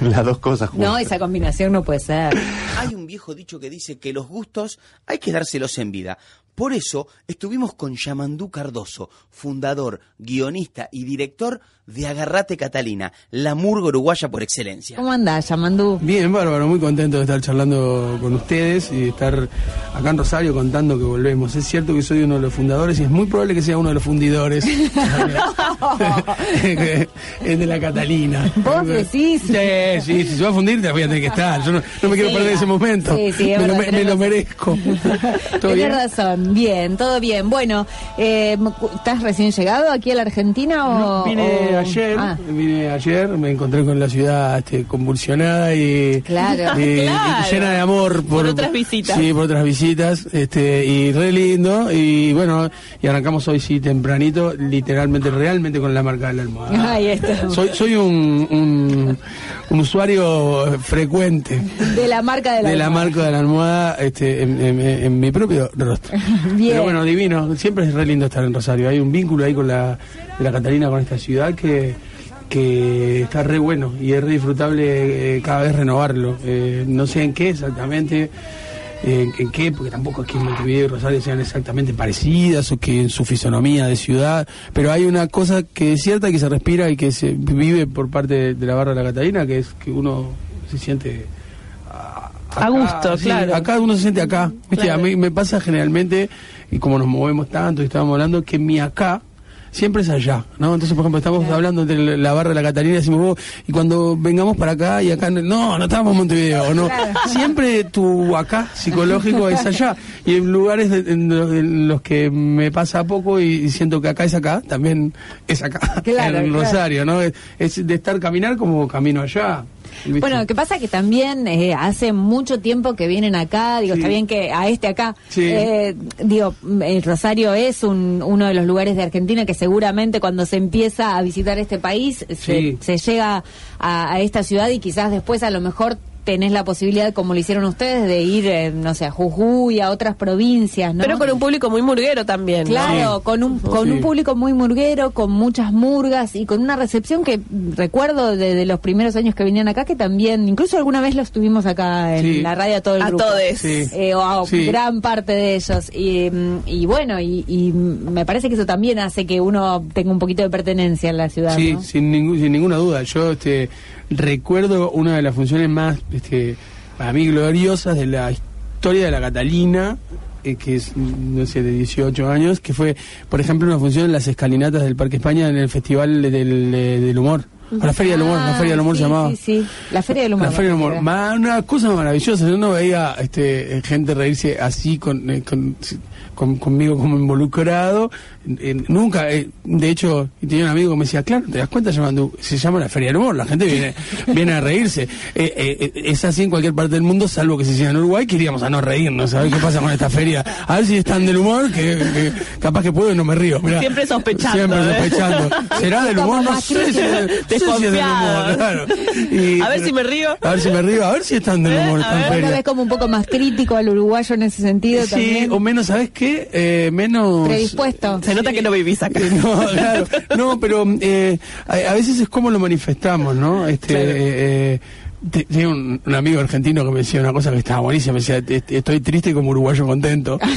Las dos cosas juntas. No, esa combinación no puede ser. Hay un viejo dicho que dice que los gustos hay que dárselos en vida. Por eso estuvimos con Yamandú Cardoso, fundador, guionista y director de Agarrate Catalina, la murga uruguaya por excelencia. ¿Cómo andás, Yamandú? Bien, bárbaro, muy contento de estar charlando con ustedes y de estar acá en Rosario contando que volvemos. Es cierto que soy uno de los fundadores y es muy probable que sea uno de los fundidores. es de la Catalina. ¿Vos decís? Sí, sí, si se va a fundir te voy a tener que estar. Yo no, no me quiero Sí, perder ese momento. sí, sí, me, lo, me- lo merezco. ¿Todo Tienes bien? razón, bien, todo bien. Bueno, eh, ¿estás recién llegado aquí a la Argentina o...? No, vine o- ayer, Ah, vine ayer, me encontré con la ciudad este, convulsionada y, Claro. y- llena de amor Por otras visitas. Sí, por otras visitas, este, y re lindo, y bueno, y arrancamos hoy sí tempranito, literalmente, realmente con la marca de la almohada. Ahí está. Soy, soy un, un, un usuario frecuente de la marca de la... de la marca de la almohada este, en, en- en mi propio rostro. Bien. Pero bueno, divino. Siempre es re lindo estar en Rosario. Hay un vínculo ahí con la, de la Catalina, con esta ciudad que, que está re bueno y es re disfrutable eh, cada vez renovarlo. Eh, no sé en qué exactamente. Eh, en qué, porque tampoco es que Montevideo y Rosario sean exactamente parecidas o que en su fisonomía de ciudad, pero hay una cosa que es cierta que se respira y que se vive por parte de, de la barra de la Catalina, que es que uno se siente A gusto, sí, claro. Acá uno se siente acá. ¿Viste? A mí me pasa generalmente, y como nos movemos tanto y estábamos hablando, que mi acá siempre es allá, ¿no? Entonces, por ejemplo, estamos hablando entre la- barra de la Catalina y decimos, vos, y cuando vengamos para acá y acá, no, no estamos en Montevideo, no. Siempre tu acá psicológico es allá. Y en lugares de- en, los- en los que me pasa poco y, y siento que acá es acá, también es acá, Claro, en. Rosario, ¿no? Es, es de estar caminar como camino allá. ¿Viste? Bueno, lo que pasa que también eh, hace mucho tiempo que vienen acá, digo, Sí. está bien que a este acá, Sí. eh, digo, mm, el Rosario es un, uno de los lugares de Argentina que seguramente cuando se empieza a visitar este país se, llega a, a esta ciudad y quizás después a lo mejor tenés la posibilidad, como lo hicieron ustedes, de ir, eh, no sé, a Jujuy, a otras provincias, ¿no? Pero con un público muy murguero también. ¿no? Claro, con un con Sí. un público muy murguero, con muchas murgas y con una recepción que recuerdo de, de los primeros años que venían acá, que también, incluso alguna vez los tuvimos acá en Sí. la radio a todo el A grupo. todes. Eh, o a Sí. gran parte de ellos. Y, mm, y bueno, y, y me parece que eso también hace que uno tenga un poquito de pertenencia en la ciudad. Sí, ¿no? sin, ningún- sin ninguna duda. Yo este, recuerdo una de las funciones más, este, para mí, gloriosas de la historia de la Catalina, eh, que es, no sé, de 18 años, que fue, por ejemplo, una función en las escalinatas del Parque España en el Festival del, del- Humor. O la Feria del Humor, la Ah, Feria del Humor sí, se llamaba. Sí, sí, la Feria del Humor. La Feria del Humor. me Ma- una cosa maravillosa. Yo no veía este, gente reírse así con, eh, con- con- conmigo como involucrado. Eh, nunca. eh, de hecho, y tenía un amigo que me decía, claro, ¿te das cuenta, llamando Se llama la Feria del Humor. La gente viene, viene a reírse. Eh, eh, eh, es así en cualquier parte del mundo, salvo que se hiciera en Uruguay, que iríamos a no reírnos. A ver qué pasa con esta feria. A ver si están del humor, que, que capaz que puedo y no me río. Mirá. Siempre sospechando, Siempre ¿eh? sospechando. ¿Será del humor? No sé si, no sé si es del humor, claro. Y- A ver si me río. a ver si me río, a ver si están del Eh, humor a esta feria. vez como un poco más crítico al uruguayo en ese sentido Sí, también. o menos, ¿sabes qué? Eh, menos... Predispuesto. Se nota que no vivís acá. No, claro. No, pero eh, a, a veces es como lo manifestamos, ¿no? Este, Claro. Eh, eh, te- tenía un, un amigo argentino que me decía una cosa que estaba buenísima. Me decía, "Est- estoy triste como uruguayo contento.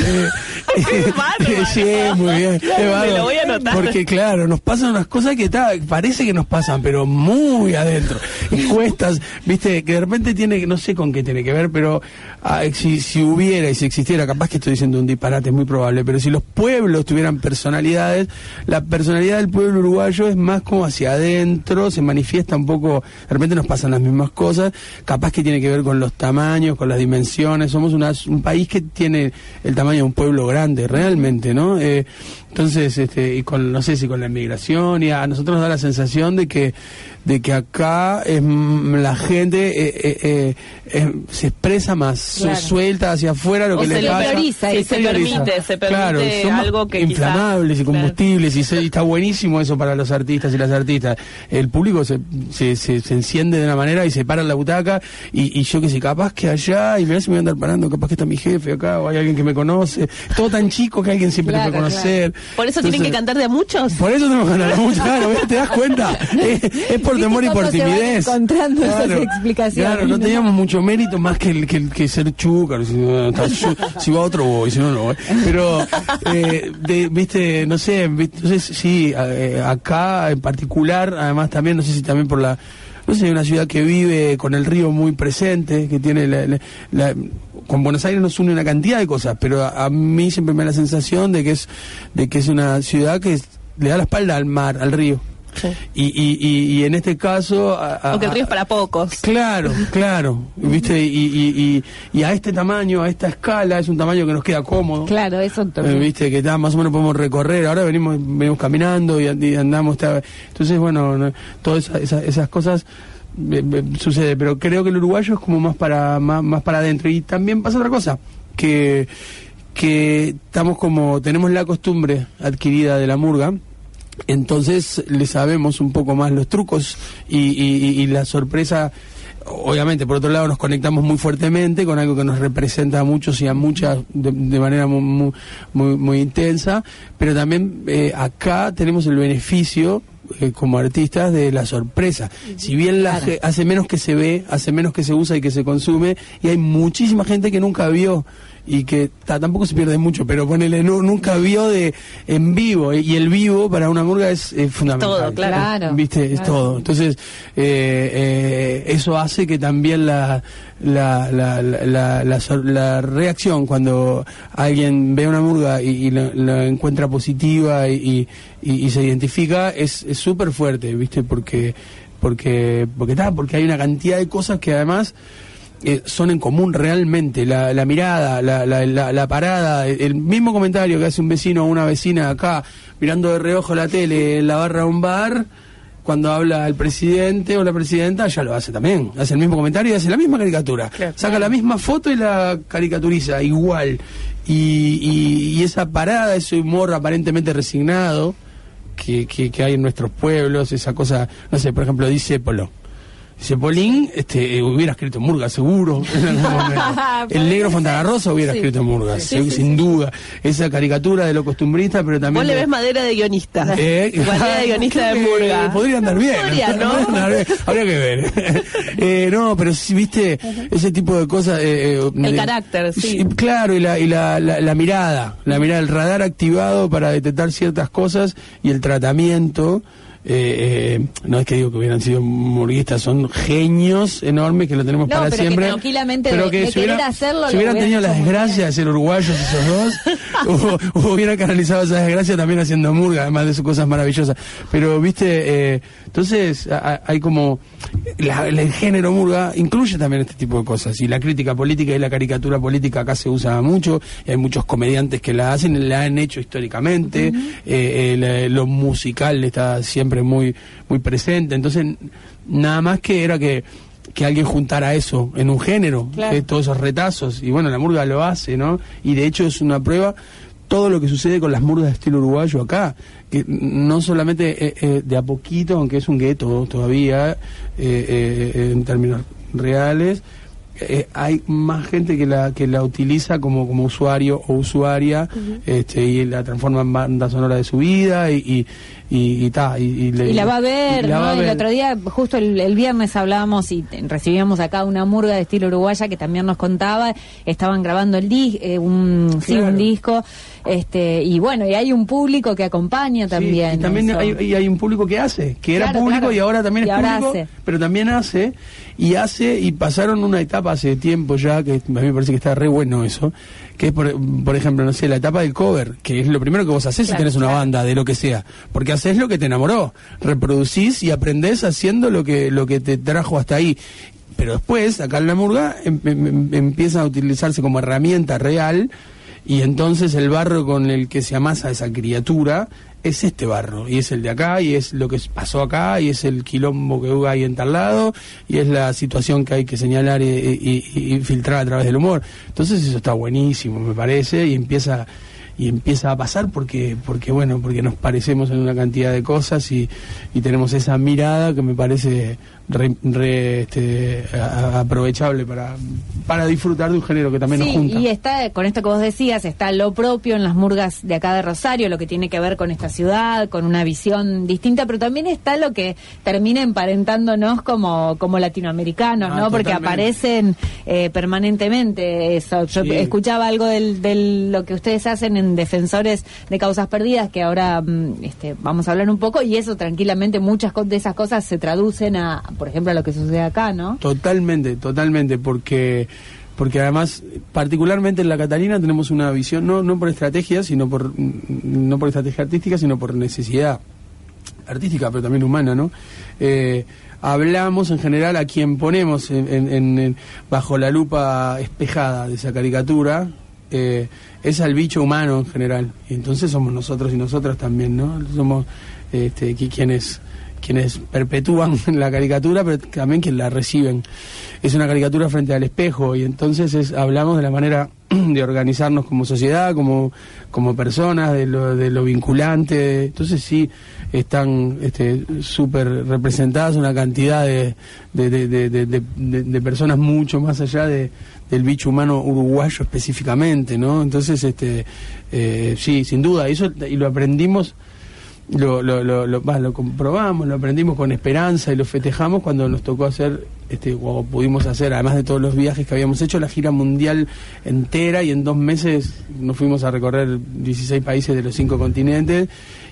Eh, bárbaro. sí, muy bien. Me lo voy a anotar. Porque claro, nos pasan unas cosas que ta- parece que nos pasan, pero muy adentro. Y cuestas, viste, que de repente tiene, no sé con qué tiene que ver, pero ah, si, si hubiera y si existiera, capaz que estoy diciendo un disparate, es muy probable, pero si los pueblos tuvieran personalidades, la personalidad del pueblo uruguayo es más como hacia adentro, se manifiesta un poco, de repente nos pasan las mismas cosas, capaz que tiene que ver con los tamaños, con las dimensiones, somos una- un país que tiene el tamaño de un pueblo grande, realmente, ¿no? Eh, entonces, este, y con, no sé si con la inmigración, y a nosotros nos da la sensación de que, de que acá es, mm, la gente eh, eh, eh, eh, se expresa más, Claro. suelta hacia afuera lo O que se le pasa. exterioriza, Sí, y se permite, se permite Claro, son algo que quizá- inflamables y Claro. combustibles y, se- y está buenísimo eso para los artistas y las artistas. El público se, se, se, se enciende de una manera y se para en la butaca y, y yo que sé, capaz que allá, y mirá si me voy a andar parando, capaz que está mi jefe acá o hay alguien que me conoce. Todo tan chico que alguien siempre te Claro, puede conocer. Por eso tienen que cantar de a muchos. Por eso tenemos que ganar mucho, claro, ¿ves? ¿te das cuenta? Es, es por ¿Viste temor y por timidez. encontrando esas explicaciones, Claro, no no? teníamos mucho mérito más que, el, que, el- que ser chúcaro. Si, si va otro voy, si no, no voy. Pero, eh, de- viste, no sé, si sí, eh, acá en particular, además también, no sé si también por la... No sé, una ciudad que vive con el río muy presente, que tiene la, la- la- con Buenos Aires nos une una cantidad de cosas, pero a, a mí siempre me da la sensación de que es de que es una ciudad que es- le da la espalda al mar, al río. Y, y, y, y en este caso... a- a- Aunque el río es para pocos. Claro, claro, viste, y, y, y, y a este tamaño, a esta escala, es un tamaño que nos queda cómodo. Claro, eso Eh, también. viste que ta, más o menos podemos recorrer ahora venimos venimos caminando y, and- y andamos entonces bueno no, todas esa- esa- esas cosas eh, eh, sucede pero creo que el uruguayo es como más para más, más para adentro y también pasa otra cosa que que estamos como tenemos la costumbre adquirida de la murga entonces le sabemos un poco más los trucos y, y- y la sorpresa obviamente por otro lado nos conectamos muy fuertemente con algo que nos representa a muchos y a muchas de, de manera muy, muy, intensa. Pero también eh, acá tenemos el beneficio eh, como artistas de la sorpresa. Si bien la hace menos que se ve hace menos que se usa y que se consume y hay muchísima gente que nunca vio y que ta, tampoco se pierde mucho, pero ponele, nu- nunca vio de en vivo, y el vivo para una murga es, fundamental. todo, claro. ¿Viste? Es todo. Entonces, eh, eh, eso hace que también la, la, la, la, la- la sor- la reacción cuando alguien ve una murga y, y la, la encuentra positiva y, y, y se identifica es es súper fuerte, ¿viste? Porque porque porque ta, porque hay una cantidad de cosas que además eh, son en común realmente. La, la mirada, la, la, la, la parada, el, el mismo comentario que hace un vecino o una vecina acá, mirando de reojo la tele en la barra de un bar, cuando habla el presidente o la presidenta, ya lo hace también. Hace el mismo comentario y hace la misma caricatura. Saca la misma foto y la caricaturiza igual. Y, y, y esa parada, ese humor aparentemente resignado que, que, que hay en nuestros pueblos, esa cosa, no sé, por ejemplo, dice Polo. Dice Polín, este, eh, hubiera escrito Murga, seguro. El negro Fontana Rosa hubiera Sí. escrito Murga, Sí, se- sí, sin duda. Esa caricatura de lo costumbrista, pero también. Vos le ves madera de guionista. Eh, Madera de guionista de Murga. Podría andar bien. Podría, ¿no? Podría andar bien. Habría que ver. Eh, no, pero si viste ese tipo de cosas. eh, eh, El carácter, sí. Claro, y, la, y la, la, la mirada, la mirada, el radar activado para detectar ciertas cosas y el tratamiento. Eh, eh, no es que digo que hubieran sido murguistas, son genios enormes que lo tenemos No, para pero que siempre. tranquilamente pero que de si hubiera- hacerlo, si hubieran tenido la hecho muy desgracia de ser uruguayos esos dos, hubieran canalizado esa desgracia también haciendo murga, además de sus cosas maravillosas. Pero, viste, eh, entonces a- hay como. la- el género murga incluye también este tipo de cosas. Y la crítica política y la caricatura política acá se usa mucho. y hay muchos comediantes que la hacen, la han hecho históricamente. eh, lo musical está siempre muy, muy presente. Entonces, nada más que era que que alguien juntara eso en un género, Claro. eh, todos esos retazos. Y bueno, la murga lo hace, ¿no? Y de hecho es una prueba todo lo que sucede con las murgas de estilo uruguayo acá, que no solamente eh, eh, de a poquito, aunque es un gueto todavía, eh, eh, en términos reales, eh, hay más gente que la que la utiliza como, como usuario o usuaria este, y la transforma en banda sonora de su vida y y, y, y ta, y, y le- Y la va a ver, ¿no? va a El otro día, justo el, el viernes hablábamos y recibíamos acá una murga de estilo uruguaya que también nos contaba, estaban grabando el dis, eh, un, sí, un disco, este, y bueno, y hay un público que acompaña también. y también hay, y hay un público que hace, que era público claro. y ahora también Y es ahora público, hace. pero también hace, y hace, y pasaron una etapa hace tiempo ya, que a mí me parece que está re bueno eso, que es, por, por ejemplo, no sé, la etapa del cover, que es lo primero que vos haces si tenés una banda, de lo que sea, porque haces lo que te enamoró, reproducís y aprendés haciendo lo que, lo que te trajo hasta ahí. Pero después, acá en la murga, em- em- em- empieza a utilizarse como herramienta real y entonces el barro con el que se amasa esa criatura es este barro, y es el de acá, y es lo que pasó acá, y es el quilombo que hay en tal lado, y es la situación que hay que señalar y- y- y filtrar a través del humor. Entonces eso está buenísimo, me parece, y empieza y empieza a pasar porque porque bueno porque nos parecemos en una cantidad de cosas y, y tenemos esa mirada que me parece re- re, este, a- aprovechable para, para disfrutar de un género que también nos Sí, junta. y está, con esto que vos decías, está lo propio en las murgas de acá de Rosario, lo que tiene que ver con esta ciudad, con una visión distinta, pero también está lo que termina emparentándonos como, como latinoamericanos, Ah, ¿no? Porque aparecen eh, permanentemente eso. Yo Sí. escuchaba algo del, del- lo que ustedes hacen en Defensores de Causas Perdidas, que ahora mm, este, vamos a hablar un poco, y eso tranquilamente, muchas de esas cosas se traducen a, por ejemplo, a lo que sucede acá, ¿no? Totalmente, totalmente, porque porque además, particularmente en la Catalina tenemos una visión, no, no por estrategia, sino por, mm, no por estrategia artística, sino por necesidad artística, pero también humana, ¿no? Eh, hablamos en general a quien ponemos en- en- en- bajo la lupa espejada de esa caricatura, eh, es al bicho humano en general. Y entonces somos nosotros y nosotras también, ¿no? Somos este, qui- quienes quienes perpetúan la caricatura, pero también quienes la reciben. Es una caricatura frente al espejo y entonces es, hablamos de la manera de organizarnos como sociedad, como, como personas, de lo, de lo vinculante. Entonces sí, están este, súper representadas una cantidad de, de, de, personas mucho más allá de, del bicho humano uruguayo específicamente, ¿no? Entonces, este, eh, sí, sin duda, eso y lo aprendimos lo, lo, lo, lo, lo comprobamos, lo aprendimos con esperanza y lo festejamos cuando nos tocó hacer, este, o pudimos hacer, además de todos los viajes que habíamos hecho, la gira mundial entera y en dos meses nos fuimos a recorrer 16 países de los cinco continentes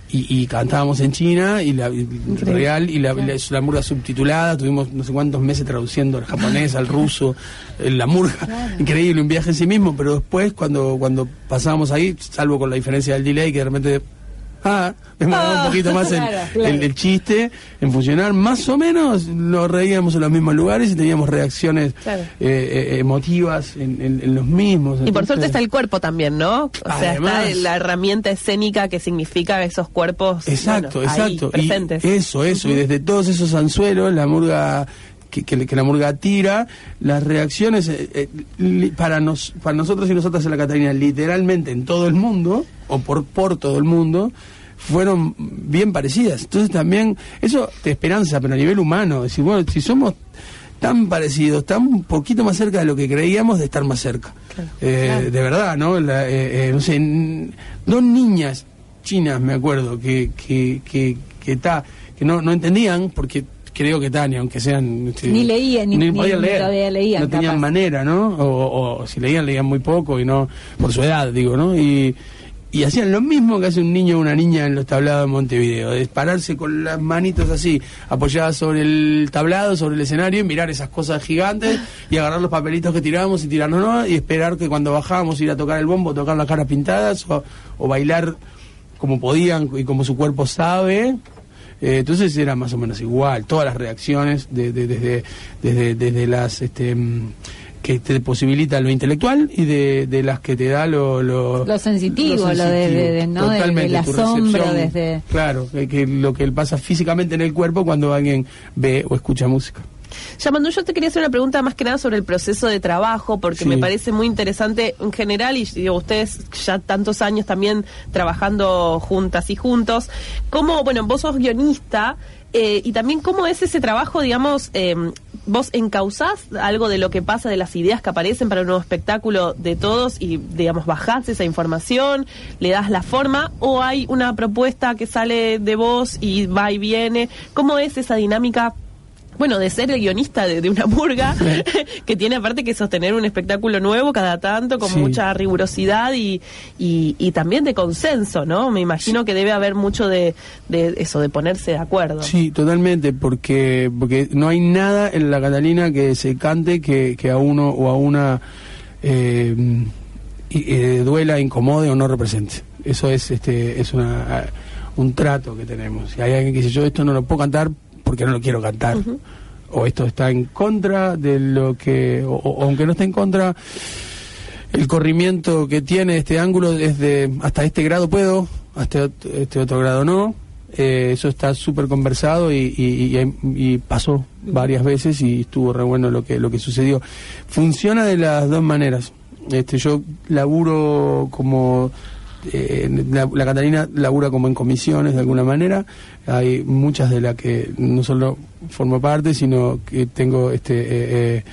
y, y cantábamos en China y la y real y la, la, la murga subtitulada, tuvimos no sé cuántos meses traduciendo al japonés, al ruso, la murga, increíble, un viaje en sí mismo, pero después cuando, cuando pasábamos ahí, salvo con la diferencia del delay que de repente Ah, demoraba un poquito más el, Claro, claro. el- el chiste en funcionar. Más o menos nos reíamos en los mismos lugares y teníamos reacciones Claro. eh, eh, emotivas en, en- en los mismos. Y por suerte está el cuerpo también, ¿no? O sea, está la herramienta escénica que significa esos cuerpos Exacto, bueno, ahí, exacto. presentes. Y eso, eso. Y desde todos esos anzuelos, la murga que, que- que la murga tira, las reacciones eh, eh, para nos, para nosotros y nosotras en la Catalina, literalmente en todo el mundo, o por, por todo el mundo, fueron bien parecidas. Entonces también, eso te esperanza, pero a nivel humano, decir, bueno, si somos tan parecidos, tan un poquito más cerca de lo que creíamos, de estar más cerca. Eh, De verdad, ¿no? La, eh, eh, no sé, dos niñas chinas, me acuerdo, que que que que, ta- que no, no entendían, porque creo que Tania, aunque sean... este, Ni leían, ni- ni- podían ni leer. todavía leían, No tenían manera, ¿no? O, o si leían, leían muy poco y no... Por su edad, digo, ¿no? Y, y hacían lo mismo que hace un niño o una niña en los tablados de Montevideo, de pararse con las manitos así, apoyadas sobre el tablado, sobre el escenario, y mirar esas cosas gigantes y agarrar los papelitos que tirábamos y tirarnos, ¿no? Y esperar que cuando bajábamos ir a tocar el bombo, tocar las caras pintadas o, o bailar como podían y como su cuerpo sabe. Eh, entonces era más o menos igual, todas las reacciones de, de- desde, desde, desde las este, mm, que te posibilita lo intelectual y de, de las que te da lo, lo, Lo sensitivo, lo de- de- de- ¿no? de- Totalmente, asombro, desde- Claro, que, que lo que pasa físicamente en el cuerpo cuando alguien ve o escucha música. Llamando, yo te quería hacer una pregunta más que nada sobre el proceso de trabajo, porque Sí. me parece muy interesante en general, y digo, ustedes ya tantos años también trabajando juntas y juntos. ¿Cómo, bueno, vos sos guionista, eh, y también cómo es ese trabajo, digamos, eh, vos encauzás algo de lo que pasa, de las ideas que aparecen para un nuevo espectáculo de todos y, digamos, bajás esa información, le das la forma, o hay una propuesta que sale de vos y va y viene. ¿Cómo es esa dinámica? Bueno, de ser el guionista de, de una murga, que tiene aparte que sostener un espectáculo nuevo cada tanto, con Sí. mucha rigurosidad y, y, y también de consenso, ¿no? Me imagino que debe haber mucho de, de eso, de ponerse de acuerdo. Sí, totalmente, porque porque no hay nada en la Catalina que se cante que, que a uno o a una eh, y- eh, duela, incomode o no represente. Eso es este es una un trato que tenemos. Si hay alguien que dice yo esto no lo puedo cantar porque no lo quiero cantar. O esto está en contra de lo que, o, o aunque no esté en contra, el corrimiento que tiene este ángulo es de hasta este grado puedo, hasta este otro grado no. Eh, eso está súper conversado y, y- y- y pasó varias veces y estuvo re bueno lo que lo que sucedió. Funciona de las dos maneras. Este, yo laburo como eh, la, la Catalina labura como en comisiones de alguna manera. Hay muchas de las que no solo formo parte, sino que tengo este eh, eh,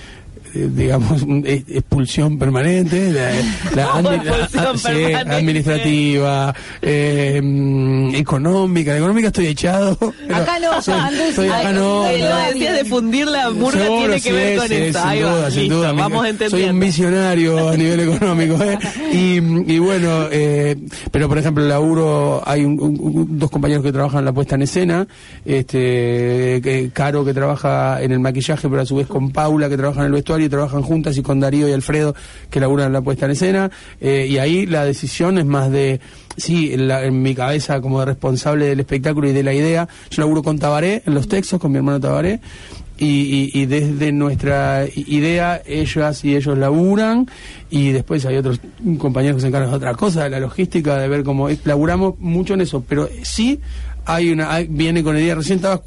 digamos un- eh, expulsión permanente la, la ¿Cómo admi- la- expulsión sí, permanente? administrativa eh, económica de económica estoy echado Acá no, soy- Andrés, soy acá no, Eh, no. Lo decías de fundir la murga Seguro, tiene que sí, ver con sí, eso. Sin duda, sin listo, duda. vamos Soy entendiendo. un visionario a nivel económico. ¿eh? Y, y bueno, eh, pero por ejemplo, el laburo, hay un- dos compañeros que trabajan en la puesta en escena. Este, que- Caro, que trabaja en el maquillaje, pero a su vez con Paula, que trabaja en el vestuario, y trabajan juntas, y con Darío y Alfredo, que laburan la puesta en escena. Eh, y ahí la decisión es más de sí, en, la- en mi cabeza como de responsable del espectáculo y de la idea. Yo laburo con Tabaré, en los textos, con mi hermano Tabaré. Y, y- y desde nuestra idea, ellas y ellos laburan, y después hay otros compañeros que se encargan de otra cosa, de la logística, de ver cómo es. laburamos mucho en eso, pero sí hay una, hay- viene con idea, recién estaba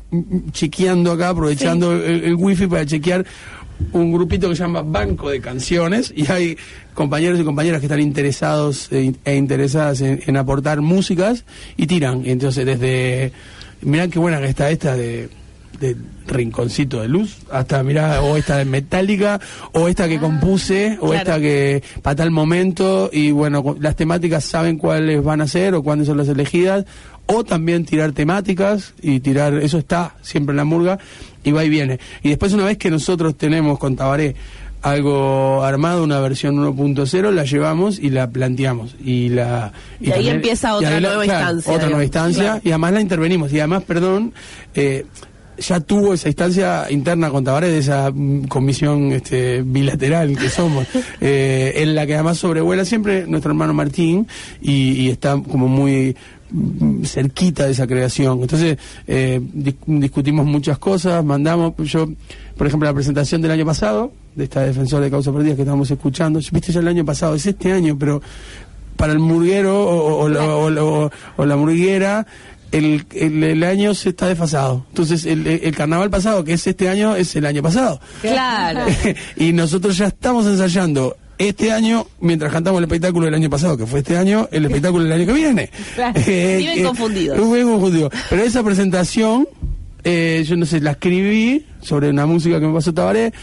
chequeando acá, aprovechando el, el wifi para chequear un grupito que se llama Banco de Canciones y hay compañeros y compañeras que están interesados e, e interesadas en, en aportar músicas y tiran. Entonces, desde. Mirá qué buena que está esta de, de Rinconcito de Luz, hasta mirá, o esta de Metallica, o esta que compuse, o claro. esta que para tal momento, y bueno, las temáticas saben cuáles van a ser o cuándo son las elegidas, o también tirar temáticas y tirar, eso está siempre en la murga, y va y viene. Y después una vez que nosotros tenemos con Tabaré algo armado, una versión 1.0, la llevamos y la planteamos. Y, la, Y ahí empieza otra ahí la- nueva claro, instancia, Otra nueva instancia, Claro. y además la intervenimos. Y además, perdón, eh, ya tuvo esa instancia interna con Tabaré de esa mm, comisión este, bilateral que somos, eh, en la que además sobrevuela siempre nuestro hermano Martín y, y está como muy cerquita de esa creación. Entonces, eh, dis- discutimos muchas cosas, mandamos, yo, por ejemplo, la presentación del año pasado, de esta defensora de causa perdida que estamos escuchando, viste ya el año pasado, es este año, pero para el murguero o, o- o la- o la- o- o la murguera, el, el, el año se está desfasado. Entonces, el, el carnaval pasado, que es este año, es el año pasado. Claro. y nosotros ya estamos ensayando este año, mientras cantamos el espectáculo del año pasado, que fue este año, el espectáculo del año que viene. Claro. Eh, Viven eh, confundidos. Viven confundidos. Pero esa presentación, eh, yo no sé, la escribí sobre una música que me pasó Tabaré,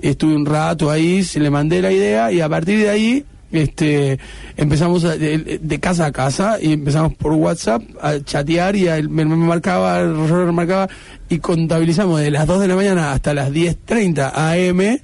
estuve un rato ahí, se le mandé la idea y a partir de ahí este empezamos a- de, de casa a casa y empezamos por WhatsApp a chatear y a me, me marcaba, Roger me marcaba y contabilizamos de las 2 de la mañana hasta las 10.30 AM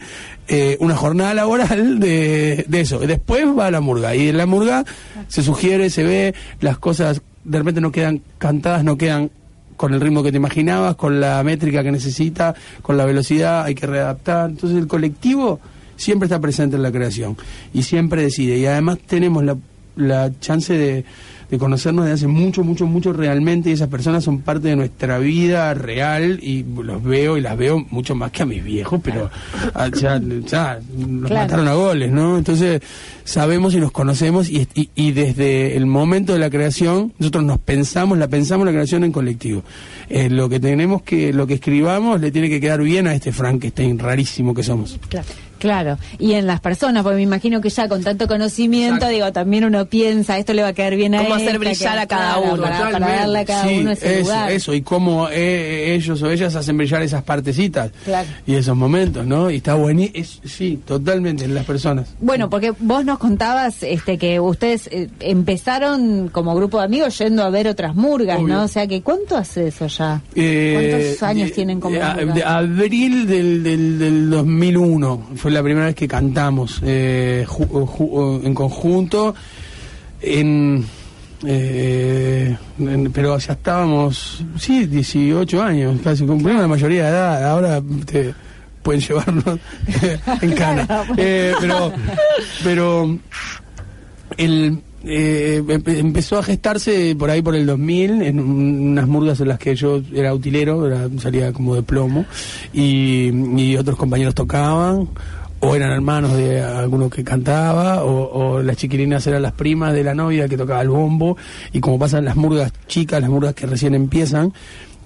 eh, una jornada laboral de, de eso. Después va a la murga y en la murga se sugiere, se ve, las cosas de repente no quedan cantadas, no quedan con el ritmo que te imaginabas, con la métrica que necesita, con la velocidad, hay que readaptar. Entonces el colectivo siempre está presente en la creación y siempre decide. Y además tenemos la, la chance de, de conocernos desde hace mucho, mucho, mucho realmente y esas personas son parte de nuestra vida real y los veo y las veo mucho más que a mis viejos, pero ah, ya, ya los Claro. mataron a goles, ¿no? Entonces sabemos y nos conocemos y, y- y desde el momento de la creación nosotros nos pensamos, la pensamos la creación en colectivo. Eh, lo que tenemos que, lo que escribamos le tiene que quedar bien a este Frankenstein rarísimo que somos. Claro, y en las personas, porque me imagino que ya con tanto conocimiento, digo, también uno piensa, esto le va a caer bien a Cómo hacer esta, brillar que- a cada claro, uno. Para, para darle a cada Sí, uno ese eso, lugar. eso, y cómo eh, ellos o ellas hacen brillar esas partecitas Claro. y esos momentos, ¿no? Y está buenísimo, sí, totalmente, en las personas. Bueno, porque vos nos contabas este que ustedes eh, empezaron como grupo de amigos yendo a ver otras murgas, Obvio. ¿no? O sea que ¿cuánto hace eso ya? Eh, ¿Cuántos años de- tienen como de- murga? de abril del, del, del 2001 fue la primera vez que cantamos eh, ju- ju- en conjunto en, eh, en- pero ya estábamos sí 18 años casi cumplimos la mayoría de edad ahora te pueden llevarnos en cana. Eh, pero pero el eh, empe- empezó a gestarse por ahí por el 2000 en un- unas murgas en las que yo era utilero, era, salía como de plomo y, y otros compañeros tocaban o eran hermanos de alguno que cantaba o, o las chiquilinas eran las primas de la novia que tocaba el bombo y como pasan las murgas chicas, las murgas que recién empiezan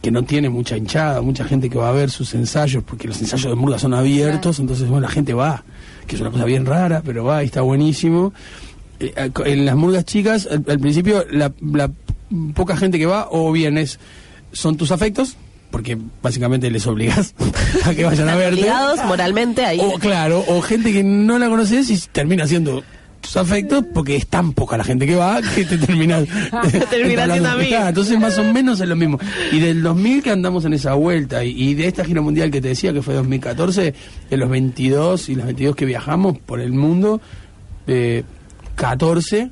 que no tiene mucha hinchada, mucha gente que va a ver sus ensayos, porque los ensayos de murga son abiertos, entonces bueno, la gente va, que es una cosa bien rara, pero va y está buenísimo. eh, en las murgas chicas, al, al principio, la, la poca gente que va, o bien es, son tus afectos, porque básicamente les obligas a que vayan a verte. obligados moralmente ahí. O claro, o gente que no la conoces y termina siendo tus afectos porque es tan poca la gente que va que te terminas siendo amigo. amistad. Entonces más o menos es lo mismo. Y del 2000 que andamos en esa vuelta y, y de esta gira mundial que te decía que fue 2014, de los 22 y los 22 que viajamos por el mundo, eh, 14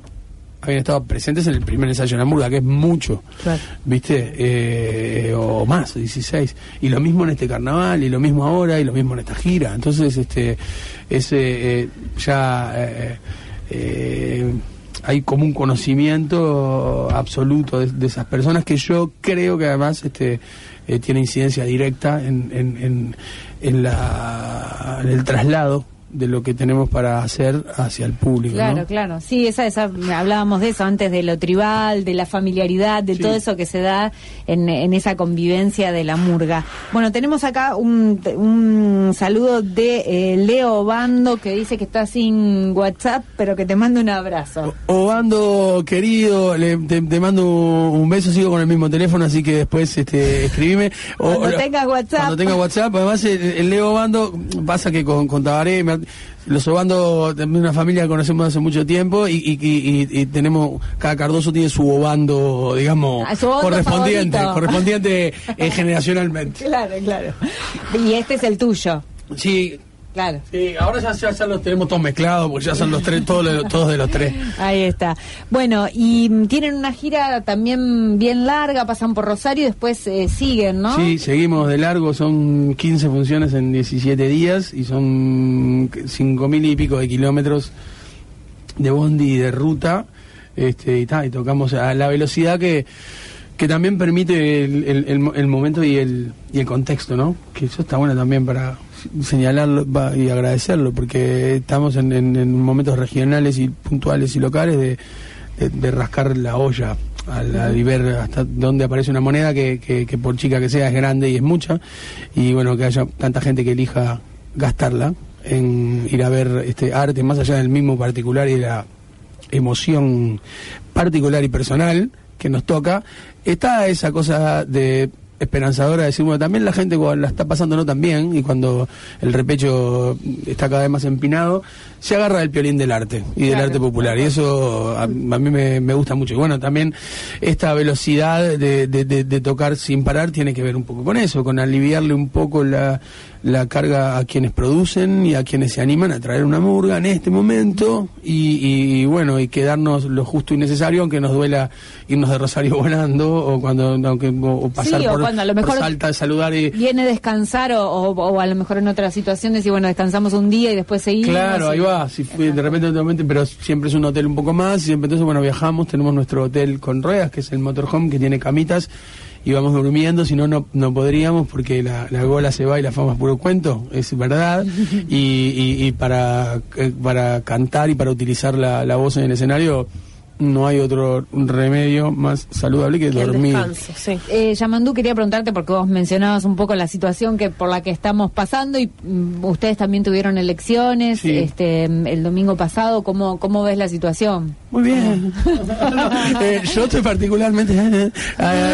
habían estado presentes en el primer ensayo en la murga, que es mucho. ¿Viste? Eh, o más, 16. Y lo mismo en este carnaval, y lo mismo ahora, y lo mismo en esta gira. Entonces, este, ese, eh, ya eh, eh, hay como un conocimiento absoluto de, de esas personas que yo creo que además este, eh, tiene incidencia directa en, en, en, en la, en el traslado de lo que tenemos para hacer hacia el público. Claro, ¿no? claro. Sí, esa, esa, hablábamos de eso antes, de lo tribal, de la familiaridad, de todo eso que se da en, en esa convivencia de la murga. Bueno, tenemos acá un, un saludo de eh, Leo Bando que dice que está sin WhatsApp, pero que te manda un abrazo. Obando, querido, le- te, te mando un beso, sigo con el mismo teléfono, así que después este, escribime. O- Cuando tengas WhatsApp. Cuando tenga WhatsApp, además el, el Leo Obando, pasa que con, con Tabaré, me- los Obando, también una familia que conocemos hace mucho tiempo y, y- y- y- y tenemos, cada Cardoso tiene su Obando, digamos, Ah, su correspondiente, favorito. correspondiente eh, generacionalmente. Claro, claro. Y este es el tuyo. Sí. Claro. Sí, ahora ya, ya, ya los tenemos todos mezclados, porque ya son los tres, todos, los- todos de los tres. Ahí está. Bueno, y tienen una gira también bien larga, pasan por Rosario y después eh, siguen, ¿no? Sí, seguimos de largo, son 15 funciones en 17 días y son 5 mil y pico de kilómetros de bondi y de ruta. Este, y, ta, y tocamos a la velocidad que, que también permite el, el- el mo- el momento y el, y el contexto, ¿no? Que eso está bueno también para señalarlo y agradecerlo, porque estamos en, en- en momentos regionales y puntuales y locales de, de- de rascar la olla al- al- y ver hasta dónde aparece una moneda que, que- que por chica que sea es grande y es mucha, y bueno, que haya tanta gente que elija gastarla en ir a ver este arte más allá del mismo particular y la emoción particular y personal que nos toca, está esa cosa de esperanzadora de decir, bueno, también la gente cuando la está pasando no tan bien y cuando el repecho está cada vez más empinado, se agarra del piolín del arte y del arte popular. Y eso a, a mí me, me gusta mucho. Y bueno, también esta velocidad de, de- de- de tocar sin parar tiene que ver un poco con eso, con aliviarle un poco la, la carga a quienes producen y a quienes se animan a traer una murga en este momento y, y, bueno, y quedarnos lo justo y necesario, aunque nos duela irnos de Rosario volando o cuando aunque, o, pasar Sí, o por, cuando a lo por mejor- Salta, saludar y... Viene descansar o, o- o a lo mejor en otra situación decir, bueno, descansamos un día y después seguimos. Claro, ahí y- va, si fue de repente, de repente, pero siempre es un hotel un poco más, siempre entonces, bueno, viajamos, tenemos nuestro hotel con ruedas, que es el motorhome, que tiene camitas, y vamos durmiendo, si no, no, no podríamos, porque la, la gola se va y la fama es puro cuento, es verdad, y, y, y para, eh, para cantar y para utilizar la, la voz en el escenario, no hay otro remedio más saludable que dormir. descanso, sí. Eh, Yamandú, quería preguntarte porque vos mencionabas un poco la situación que por la que estamos pasando y mm, ustedes también tuvieron elecciones Sí. este mm, el domingo pasado. ¿Cómo, cómo ves la situación? Muy bien. Eh, yo estoy particularmente... eh,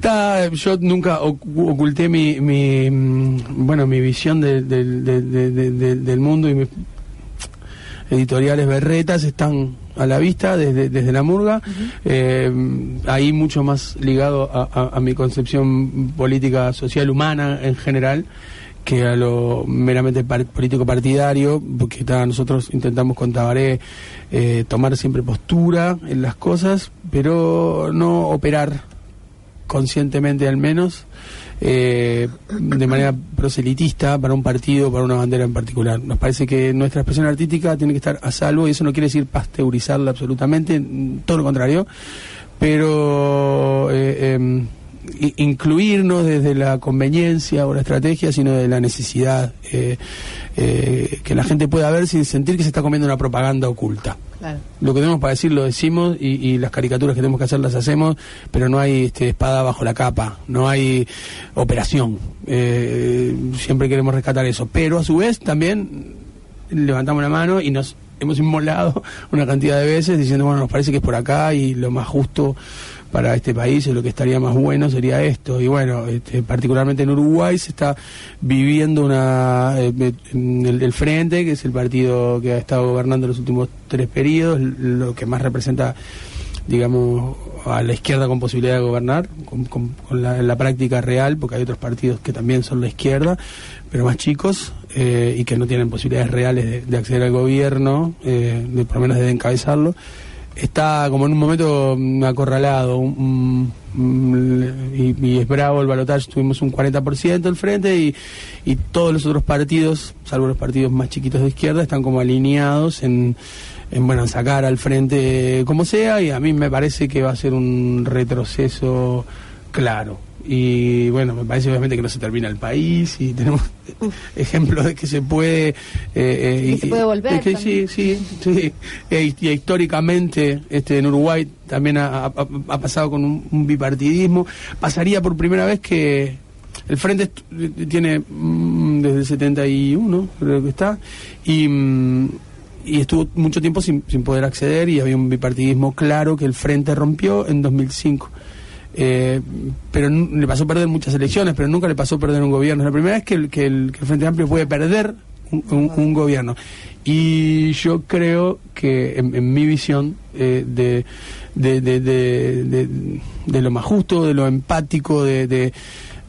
ta- yo nunca ocu- oculté mi, mi, mm, bueno, mi visión de- del- de- de- de- de- del mundo y mis editoriales berretas están a la vista desde, desde la murga, eh, ahí mucho más ligado a, a- a mi concepción política social humana en general que a lo meramente par- político partidario, porque nosotros intentamos con Tabaré eh, tomar siempre postura en las cosas, pero no operar conscientemente al menos, eh, de manera proselitista para un partido, para una bandera en particular. Nos parece que nuestra expresión artística tiene que estar a salvo y eso no quiere decir pasteurizarla absolutamente, todo lo contrario, pero eh, em, incluirnos desde la conveniencia o la estrategia, sino de la necesidad, eh, eh, que la gente pueda ver sin sentir que se está comiendo una propaganda oculta. Claro. Lo que tenemos para decir lo decimos y, y las caricaturas que tenemos que hacer las hacemos, pero no hay este, espada bajo la capa, no hay operación. Eh, siempre queremos rescatar eso, pero a su vez también levantamos la mano y nos hemos inmolado una cantidad de veces diciendo, bueno, nos parece que es por acá y lo más justo para este país lo que estaría más bueno sería esto. Y bueno, este, particularmente en Uruguay se está viviendo una eh, el, Frente, que es el partido que ha estado gobernando los últimos tres periodos, lo que más representa digamos, a la izquierda con posibilidad de gobernar, con, con- la, práctica real, porque hay otros partidos que también son la izquierda, pero más chicos eh, y que no tienen posibilidades reales de, de acceder al gobierno, eh, de, por lo menos de encabezarlo. Está como en un momento acorralado un- y, es bravo el balotaje, tuvimos un 40% el frente y, y todos los otros partidos, salvo los partidos más chiquitos de izquierda, están como alineados en, en bueno, sacar al frente como sea y a mí me parece que va a ser un retroceso claro. Y bueno, me parece obviamente que no se termina el país y tenemos ejemplos de que se puede... eh, eh, Y se puede volver que sí, sí, sí. E- y históricamente este, en Uruguay también ha, ha- ha pasado con un, un bipartidismo. Pasaría por primera vez que el Frente tiene mm, desde el 71, creo que está, y, mm, y estuvo mucho tiempo sin, sin poder acceder y había un bipartidismo claro que el Frente rompió en 2005. Eh, pero le pasó perder muchas elecciones, pero nunca le pasó perder un gobierno. Es la primera vez que el, que el, que el Frente Amplio puede perder un, gobierno. Y yo creo que, en, mi visión, eh, de, de, lo más justo, de lo empático, de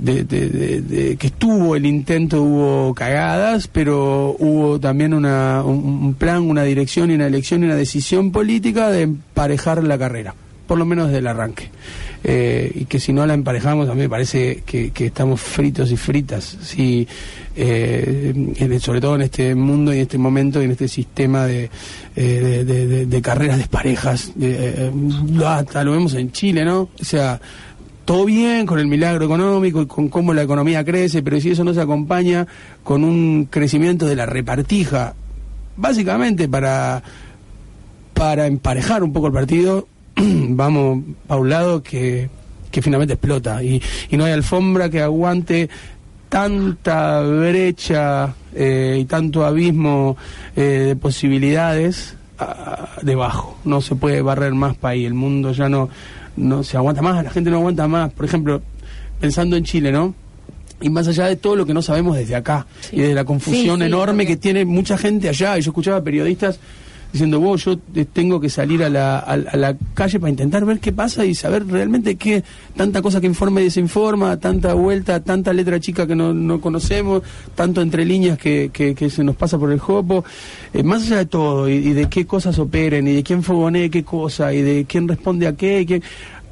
que estuvo el intento, hubo cagadas, pero hubo también una, un, un plan, una dirección y una elección y una decisión política de emparejar la carrera, por lo menos desde el arranque. Eh, y que si no la emparejamos, a mí me parece que, que estamos fritos y fritas, si, eh, sobre todo en este mundo y en este momento y en este sistema de, eh, de, de- carreras de, eh, lo- hasta lo vemos en Chile, ¿no? O sea, todo bien con el milagro económico y con cómo la economía crece, pero si eso no se acompaña con un crecimiento de la repartija, básicamente para, para emparejar un poco el partido, vamos a un lado que, que finalmente explota y, y no hay alfombra que aguante tanta brecha eh, y tanto abismo eh, de posibilidades debajo. No se puede barrer más para ahí. El mundo ya no, no se aguanta más, la gente no aguanta más. Por ejemplo, pensando en Chile, ¿no? Y más allá de todo lo que no sabemos desde acá y de la confusión Sí, sí, enorme que tiene mucha gente allá. Y yo escuchaba periodistas diciendo, vos, yo tengo que salir a la, a, la calle para intentar ver qué pasa y saber realmente qué, tanta cosa que informa y desinforma, tanta vuelta, tanta letra chica que no, no conocemos, tanto entre líneas que, que, que se nos pasa por el jopo. Eh, más allá de todo y, y de qué cosas operen y de quién fogonee qué cosa y de quién responde a qué, y quién-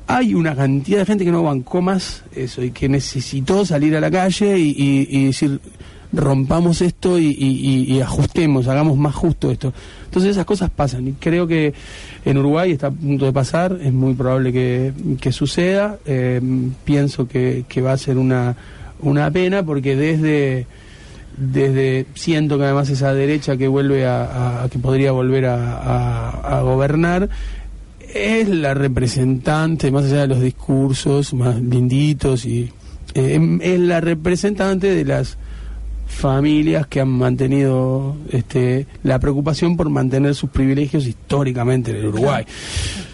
hay una cantidad de gente que no bancó más eso y que necesitó salir a la calle y, y- y decir rompamos esto y, y- y- ajustemos, hagamos más justo esto. Entonces esas cosas pasan y creo que en Uruguay está a punto de pasar, es muy probable que, que suceda, eh, pienso que, que va a ser una, una pena porque desde desde siento que además esa derecha que vuelve a, que podría volver a, gobernar es la representante más allá de los discursos más linditos y eh, em- es la representante de las familias que han mantenido este, la preocupación por mantener sus privilegios históricamente en el Uruguay.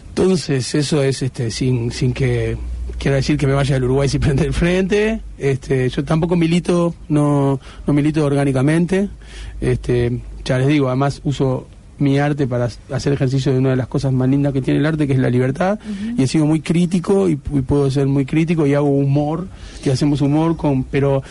Entonces, eso es este, sin, sin que quiera decir que me vaya al Uruguay si prende el frente. Este, yo tampoco milito, no, no milito orgánicamente. Este, ya les digo, además uso mi arte para hacer ejercicio de una de las cosas más lindas que tiene el arte, que es la libertad. Y he sido muy crítico y, y puedo ser muy crítico y hago humor, y hacemos humor con, pero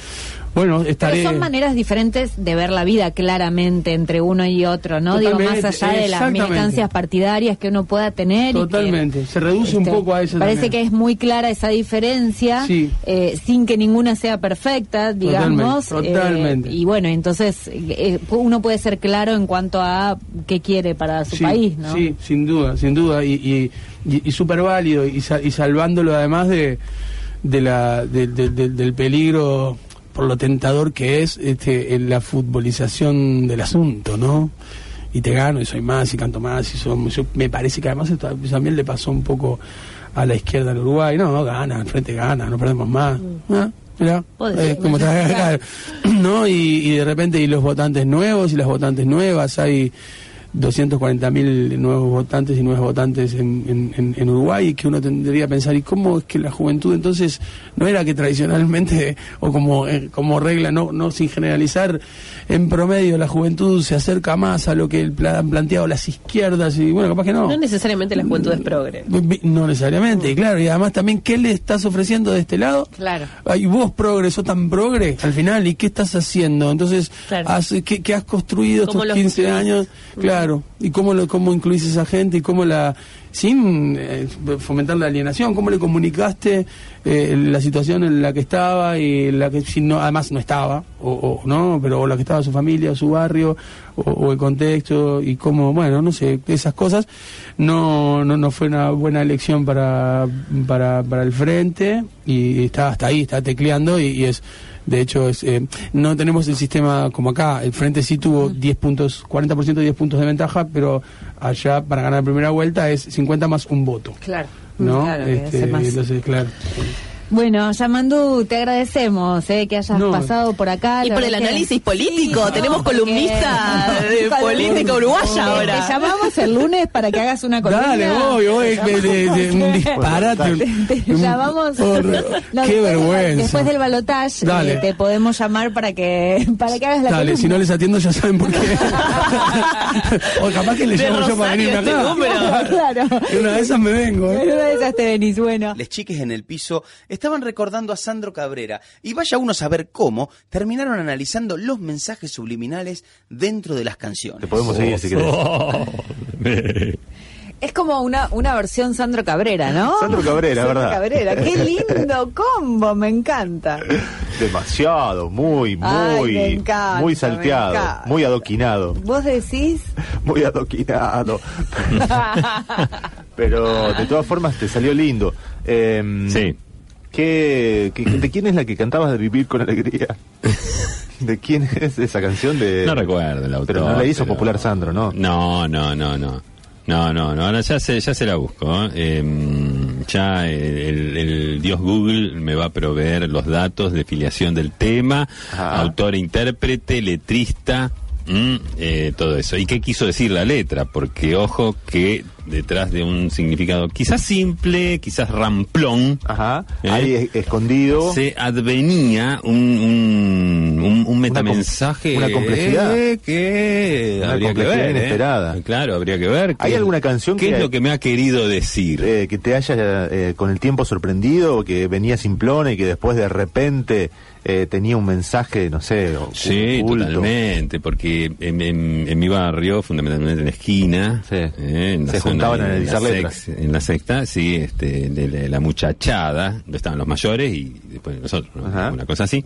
bueno, estaré. Pero son maneras diferentes de ver la vida claramente entre uno y otro, ¿no? Digo, más Totalmente, allá de las militancias partidarias que uno pueda tener. y que, Totalmente, se reduce un este, poco a eso Parece también. que es muy clara esa diferencia, Sí. eh, sin que ninguna sea perfecta, digamos. Totalmente, eh, totalmente. y bueno, entonces eh, uno puede ser claro en cuanto a qué quiere para su sí, país, ¿no? Sí, sin duda, sin duda, y, y, y- y súper válido, y, y salvándolo además de, de la, de- del peligro por lo tentador que es este, en la futbolización del asunto, ¿no? Y te gano, y soy más, y canto más, y somos, yo, me parece que además esto también le pasó un poco a la izquierda en Uruguay, no, gana, el frente gana, no perdemos más. Ah, mirá, Puede eh, como está ¿no? Y, y de repente, y los votantes nuevos y las votantes nuevas, hay 240 mil nuevos votantes y nuevas votantes en, en- en- Uruguay y que uno tendría que pensar, ¿y cómo es que la juventud entonces no era que tradicionalmente, o como, eh, como regla, no, no sin generalizar, en promedio la juventud se acerca más a lo que han planteado las izquierdas y bueno, capaz que no. No necesariamente la juventud es progre. No necesariamente, claro, y además también, ¿qué le estás ofreciendo de este lado? Claro. Ay, vos progre, sos tan progre al final, ¿y qué estás haciendo? Entonces, Claro. has- ¿qué, qué has construido ¿Cómo estos lo 15 construís? años? Claro, ¿y cómo, lo, cómo incluís a esa gente y cómo la, sin eh, fomentar la alienación, cómo le comunicaste eh, la situación en la que estaba y la que si no, además no estaba, o, o no, pero o la que estaba su familia, su barrio, o, el contexto y cómo, bueno, no sé, esas cosas no, no, no fue una buena elección para, para, para el frente y está hasta ahí, está tecleando y es de hecho, es, eh, no tenemos el sistema como acá. El Frente sí tuvo 10 puntos, 40% de 10 puntos de ventaja, pero allá para ganar la primera vuelta es 50 más un voto. Claro. ¿No? Claro, Este, entonces, claro. Bueno, Yamandú, te agradecemos eh, que hayas No. pasado por acá. Y por el que- análisis político. Sí, Tenemos no, porque- columnista de política uruguaya Te- ahora. Te llamamos el lunes para que hagas una columna. Dale, voy, voy, Te de, de- de- un llamamos- disparate. Te, llamamos. No, Qué después del- vergüenza. Después del balotaje Dale. eh, te podemos llamar para que para que hagas la Dale, columna. si no les atiendo ya saben por qué. o capaz que les De llamo yo para venirme este acá. número. claro. Y una de esas me vengo. ¿eh? En una de esas te venís, bueno. Les chiques en el piso estaban recordando a Sandro Cabrera y vaya uno a saber cómo terminaron analizando los mensajes subliminales dentro de las canciones. Te podemos seguir si querés. Es como una, una versión Sandro Cabrera, ¿no? Sandro Cabrera, Sandro ¿verdad? Cabrera, qué lindo combo, me encanta. Demasiado, muy, Ay, muy, me encanta, muy me salteado, encanta. muy adoquinado, Vos decís, muy adoquinado. Pero de todas formas te salió lindo. Eh, Sí. ¿Qué, qué- ¿De quién es la que cantabas de Vivir con Alegría? ¿De quién es esa canción? De... No recuerdo el autor. Pero no la hizo pero- popular Sandro, ¿no? No, no, no, no. No, no, no, ahora ya se, ya se la busco. ¿eh? Em, ya el, el dios Google me va a proveer los datos de filiación del tema, Ajá. autor, intérprete, letrista, mm, eh, todo eso. ¿Y qué quiso decir la letra? Porque ojo que detrás de un significado quizás simple, quizás ramplón, Ajá. ¿Eh? Ahí es- escondido. se advenía un, un, un, un metamensaje com- una complejidad. eh, que Una habría que complejidad ver. ¿eh? inesperada. Claro, habría que ver. ¿Hay alguna canción ¿Qué que- es lo que me ha querido decir? que te haya con el tiempo sorprendido, que venía simplona y que después de repente eh, tenía un mensaje, no sé, o- Sí, oculto. totalmente, porque en, en- en mi barrio, fundamentalmente en la esquina, Sí. eh, en la Se zona juntaban a analizar la letras. sex- en la secta, sí, este, de la, la muchachada, donde estaban los mayores y después nosotros, ¿no? Una cosa así,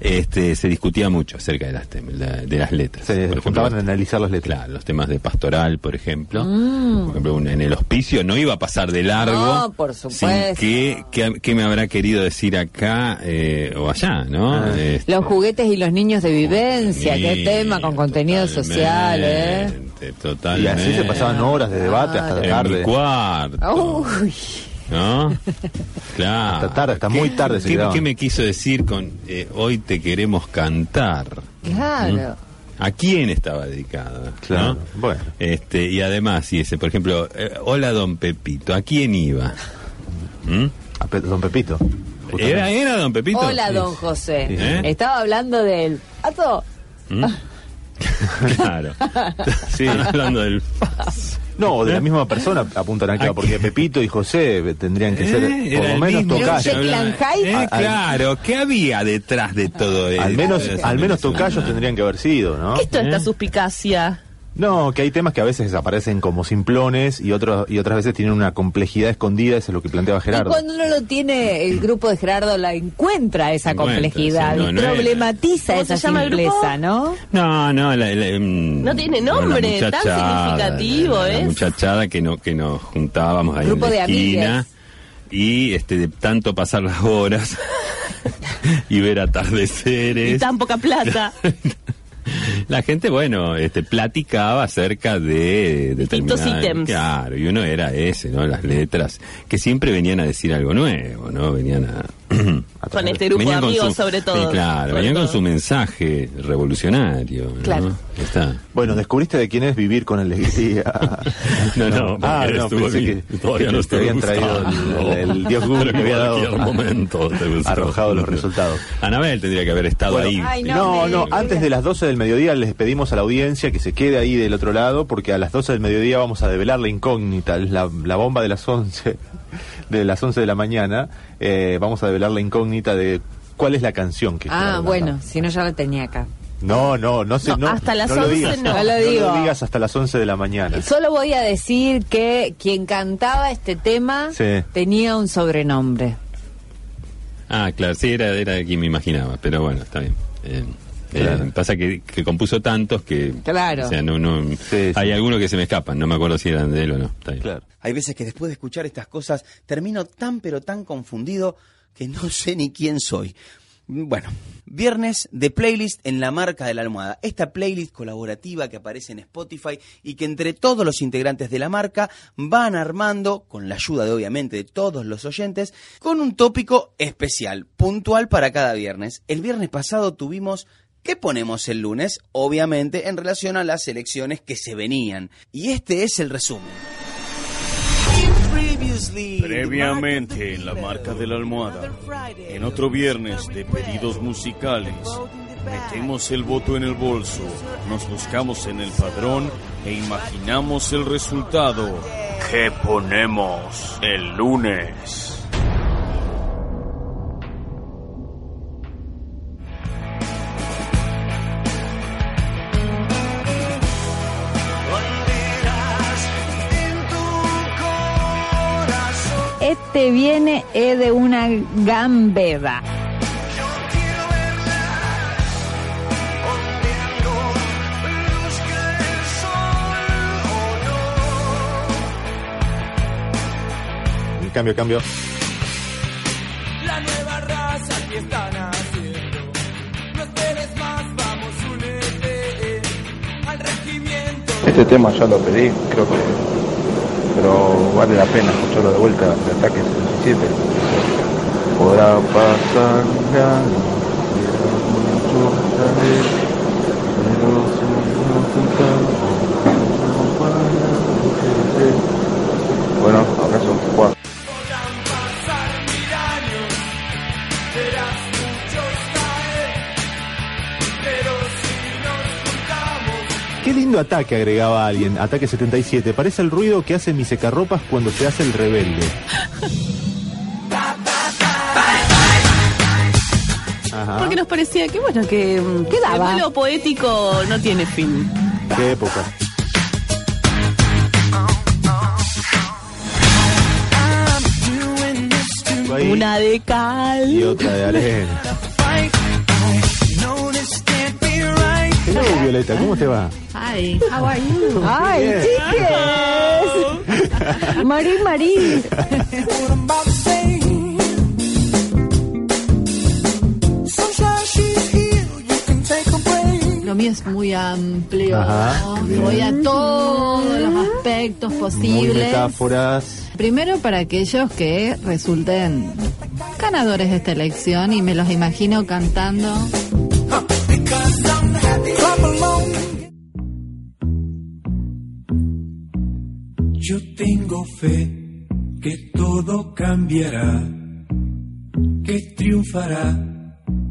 este, se discutía mucho acerca de las, tem- la- de las letras. Se Por ejemplo, juntaban a analizar las letras. Claro, los temas de pastoral, por ejemplo. Mm. Por ejemplo, un- en el hospicio no iba a pasar de largo. No, por supuesto. Sin que, que- que me habrá querido decir acá eh, o allá, ¿no? Ah. Este, los juguetes y los niños de vivencia, qué tema con contenido social, ¿eh? Totalmente. Y así se pasaban horas de debate hasta En tarde. mi cuarto, Uy, ¿no? Claro. Hasta tarde, hasta muy tarde se ¿Qué, quedaban. qué me quiso decir con eh, hoy te queremos cantar? claro. ¿A quién estaba dedicada? Claro, ¿no? bueno. Este, y además, y ese, por ejemplo, eh, hola don Pepito, ¿a quién iba? ¿Mm? A Pe- Don Pepito. ¿Era, era don Pepito? Hola, Sí. don José. Sí. ¿Eh? Estaba hablando del... ¿Ato? ¿Mm? claro. Sí. Están hablando del No, de la misma persona apuntan acá, porque Pepito y José tendrían que ser Eh, por era lo menos tocayos. Eh, Al- claro, ¿qué había detrás de todo eso? Al menos, al menos tocayos tendrían que haber sido, ¿no? ¿Qué es toda esta ¿Eh? suspicacia? No, que hay temas que a veces aparecen como simplones y otros y otras veces tienen una complejidad escondida, eso es lo que planteaba Y Gerardo. cuando uno lo tiene, el grupo de Gerardo la encuentra esa Encuentra, complejidad sí, no, no problematiza ¿Cómo esa simpleza, ¿no? No, no, la, la- mm, No tiene nombre, tan significativo la, la es. muchachada que, no, que nos juntábamos ahí Grupo en la de esquina amigues. y este de tanto pasar las horas y ver atardeceres. Y tan poca plata. La gente, bueno, este, platicaba acerca de Distintos determinadas- ítems. Claro, y uno era ese, ¿no? Las letras, que siempre venían a decir algo nuevo, ¿no? Venían a... Con este grupo de amigos, su- sobre todo. Sí, claro, venían con su mensaje revolucionario, ¿no? Claro. Está. Bueno, descubriste de quién es vivir con alegría. No, no, ah, porque no, pensé bien. que, Todavía que no te habían traído el, el- el dios Google que había dado momento te arrojado los resultados. Anabel tendría que haber estado Bueno, ahí. no, no, antes de las 12 del mediodía les pedimos a la audiencia que se quede ahí del otro lado porque a las 12 del mediodía vamos a develar la incógnita, la, la bomba de las 11 de las 11 de la mañana, eh, vamos a develar la incógnita de cuál es la canción que Ah, bueno, si no ya la tenía acá. No, no, no sé, No, no, hasta las no lo 11 digas, no. No lo digo. digas hasta las 11 de la mañana. Solo voy a decir que quien cantaba este tema Sí. tenía un sobrenombre. Ah, claro, sí, era, era de quien me imaginaba, pero bueno, está bien. Eh, eh, Claro. pasa que, que compuso tantos que... Claro. O sea, no, no, hay algunos que se me escapan, no me acuerdo si eran de él o no. Está bien. Hay veces que después de escuchar estas cosas termino tan pero tan confundido que no sé ni quién soy. Bueno, viernes de playlist en la marca de la almohada. Esta playlist colaborativa que aparece en Spotify y que entre todos los integrantes de la marca van armando, con la ayuda de obviamente de todos los oyentes, con un tópico especial, puntual para cada viernes. El viernes pasado tuvimos ¿Qué ponemos el lunes? Obviamente en relación a las elecciones que se venían. Y este es el resumen. Previamente en la marca de la almohada, en otro viernes de pedidos musicales, metemos el voto en el bolso, nos buscamos en el padrón e imaginamos el resultado. ¿Qué ponemos el lunes? Este viene es de una gambeta. Cambio, cambio. La nueva raza que están haciendo. No esperes más, vamos, únete al regimiento. Este tema ya lo pedí, creo que. Pero vale la pena escucharlo de vuelta de ataque 77. Podrá pasar pero lindo ataque agregaba alguien, ataque 77. Parece el ruido que hace mi secarropas cuando se hace el rebelde. Ajá. Porque nos parecía que, bueno, que mm, el vuelo poético no tiene fin. Qué época. Ahí. Una de cal. Y otra de arena. Violeta, ¿cómo te va? Hi, how are you? ¡Ay, Bien. chiques! A break. Lo mío es muy amplio. Ajá. Voy a todos los aspectos Muy posibles. metáforas. Primero para aquellos que resulten ganadores de esta elección y me los imagino cantando. Happy. Clap along. Yo tengo fe que todo cambiará, que triunfará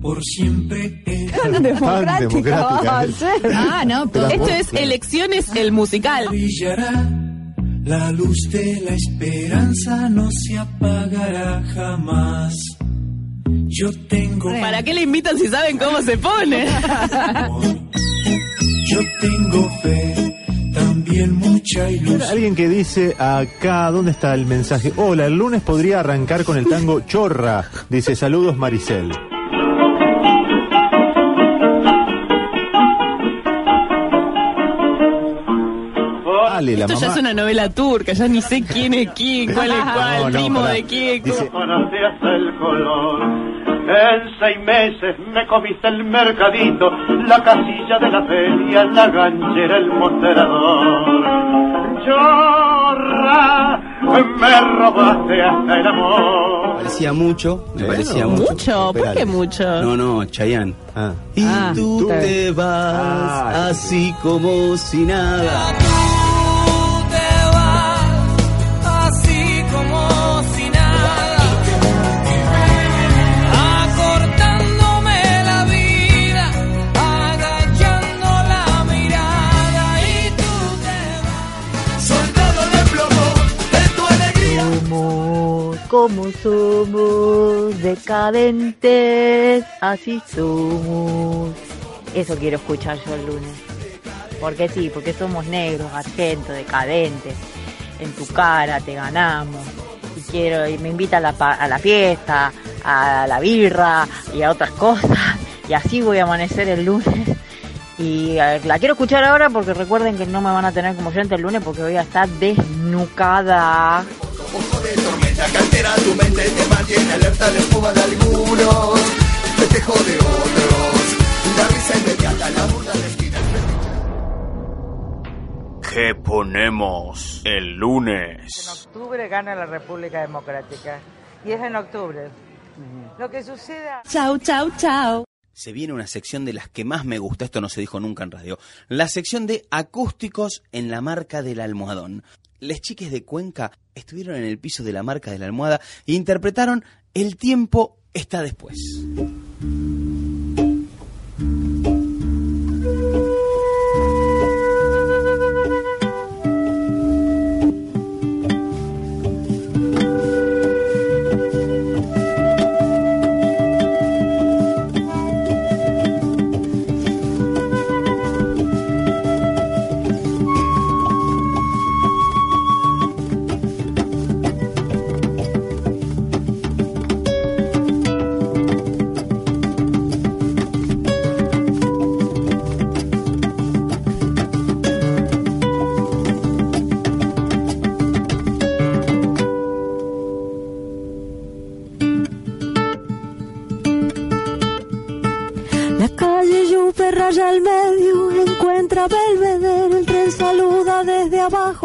por siempre el Tan democrática va a ser. Ah, no, Esto es Elecciones, el musical. Brillará la luz de la esperanza, no se apagará jamás. Yo tengo ¿Para qué le invitan si saben cómo se pone? Yo tengo fe, también mucha ilusión. Alguien que dice acá, ¿dónde está el mensaje? Hola, el lunes podría arrancar con el tango Chorra. Dice, saludos Maricel. Dale, la Esto ya es una novela turca, ya ni sé quién es quién, cuál es cuál, No, no, primo pará. de quién. Dice- hace el color En seis meses me comiste el mercadito, la casilla de la feria, la ganchera, el mostrador. Chorra, me robaste hasta el amor. Parecía mucho, me parecía mucho. Mucho, ¿por qué mucho? No, no, Chayanne. Y Ah, tú te vas así como si nada. Como somos, decadentes, así somos. Eso quiero escuchar yo el lunes. Porque sí, porque somos negros, argentos, decadentes. En tu cara te ganamos. Y quiero, y me invita a la, a la fiesta, a la birra y a otras cosas. Y así voy a amanecer el lunes. Y la quiero escuchar ahora porque recuerden que no me van a tener como oyente el lunes porque voy a estar desnucada. Que altera tu mente, te mantiene alerta la espuma de algunos, festejo de otros, la risa inmediata, la burla de esquina. ¿Qué ponemos el lunes? octubre gana la República Democrática. Y es en octubre. Lo que sucede... Chau, chau, chau. Se viene una sección de las que más me gusta, esto no se dijo nunca en radio, la sección de acústicos en la marca del almohadón. Les chiques de Cuenca estuvieron en el piso de la marca de la almohada e interpretaron El tiempo está después.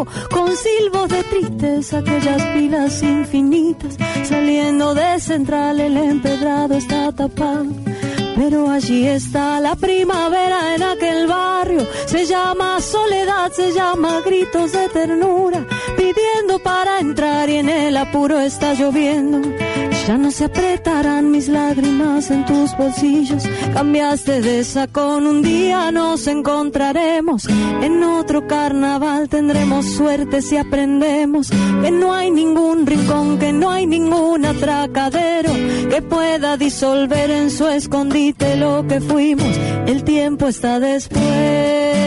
Con silbos de tristeza, aquellas pilas infinitas, saliendo de central el empedrado está tapado. Pero allí está la primavera en aquel barrio, se llama soledad, se llama gritos de ternura, pidiendo para entrar y en el apuro está lloviendo. Ya no se apretarán mis lágrimas en tus bolsillos. Cambiaste de sacón, un día nos encontraremos. En otro carnaval tendremos suerte si aprendemos que no hay ningún rincón, que no hay ningún atracadero que pueda disolver en su escondite lo que fuimos. El tiempo está después.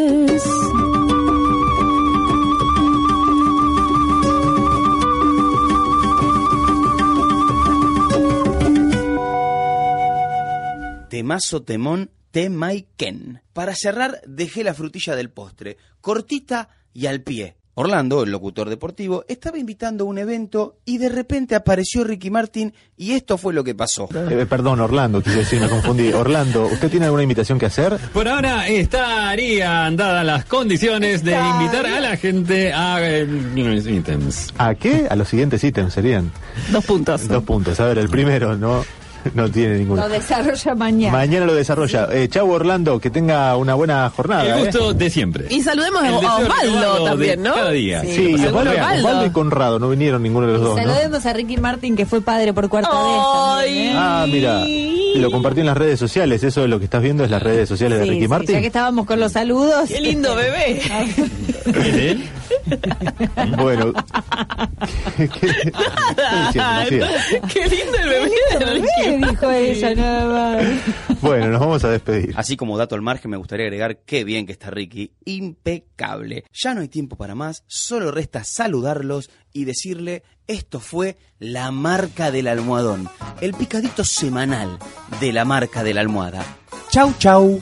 Temazo temón Temaiken. Para cerrar, dejé la frutilla del postre, cortita y al pie. Orlando, el locutor deportivo, estaba invitando a un evento y de repente apareció Ricky Martin y esto fue lo que pasó. Eh, perdón, Orlando, quise decir, me confundí. Orlando, ¿usted tiene alguna invitación que hacer? Por ahora estarían dadas las condiciones de invitar a la gente a eh, los ítems. ¿A qué? A los siguientes ítems serían. Dos puntos. Dos puntos. A ver, el primero no, no tiene ninguno. Lo desarrolla mañana. Mañana lo desarrolla. Eh, chau Orlando, que tenga una buena jornada. El ¿eh? gusto de siempre. Y saludemos a El deseo a Osvaldo también, de ¿no? Cada día. Sí, Saludemos Osvaldo, a Osvaldo. Osvaldo y Conrado, no vinieron ninguno de los dos, ¿no? Saludemos a Ricky Martin, que fue padre por cuarta vez. también, ¿eh? Ah, mira. Y lo compartí en las redes sociales. Eso es lo que estás viendo, es las redes sociales de Sí, Ricky sí, Martin. ya que estábamos con los saludos. Qué lindo bebé. ¿Es él? Bueno. ¿Qué, qué- qué diciendo, Lucía? Qué lindo el bebé. Ricky. dijo ella, nada más. Bueno, nos vamos a despedir. Así como dato al margen, me gustaría agregar qué bien que está Ricky. Impecable. Ya no hay tiempo para más, solo resta saludarlos y decirle, esto fue la marca del almohadón. El picadito semanal de la marca de la almohada. Chau, chau.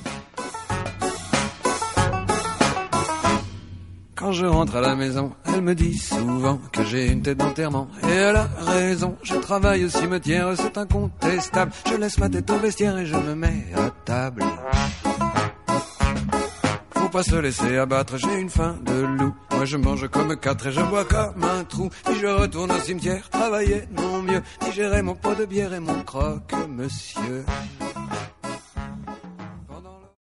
Quand je rentre à la maison, elle me dit souvent que j'ai une tête d'enterrement. Et elle a raison, je travaille au cimetière, c'est incontestable. Je laisse ma tête au vestiaire et je me mets à table. Faut pas se laisser abattre, j'ai une faim de loup. Moi je mange comme quatre et je bois comme un trou. Puis je retourne au cimetière, travailler mon mieux. Digérer mon pot de bière et mon croque, monsieur.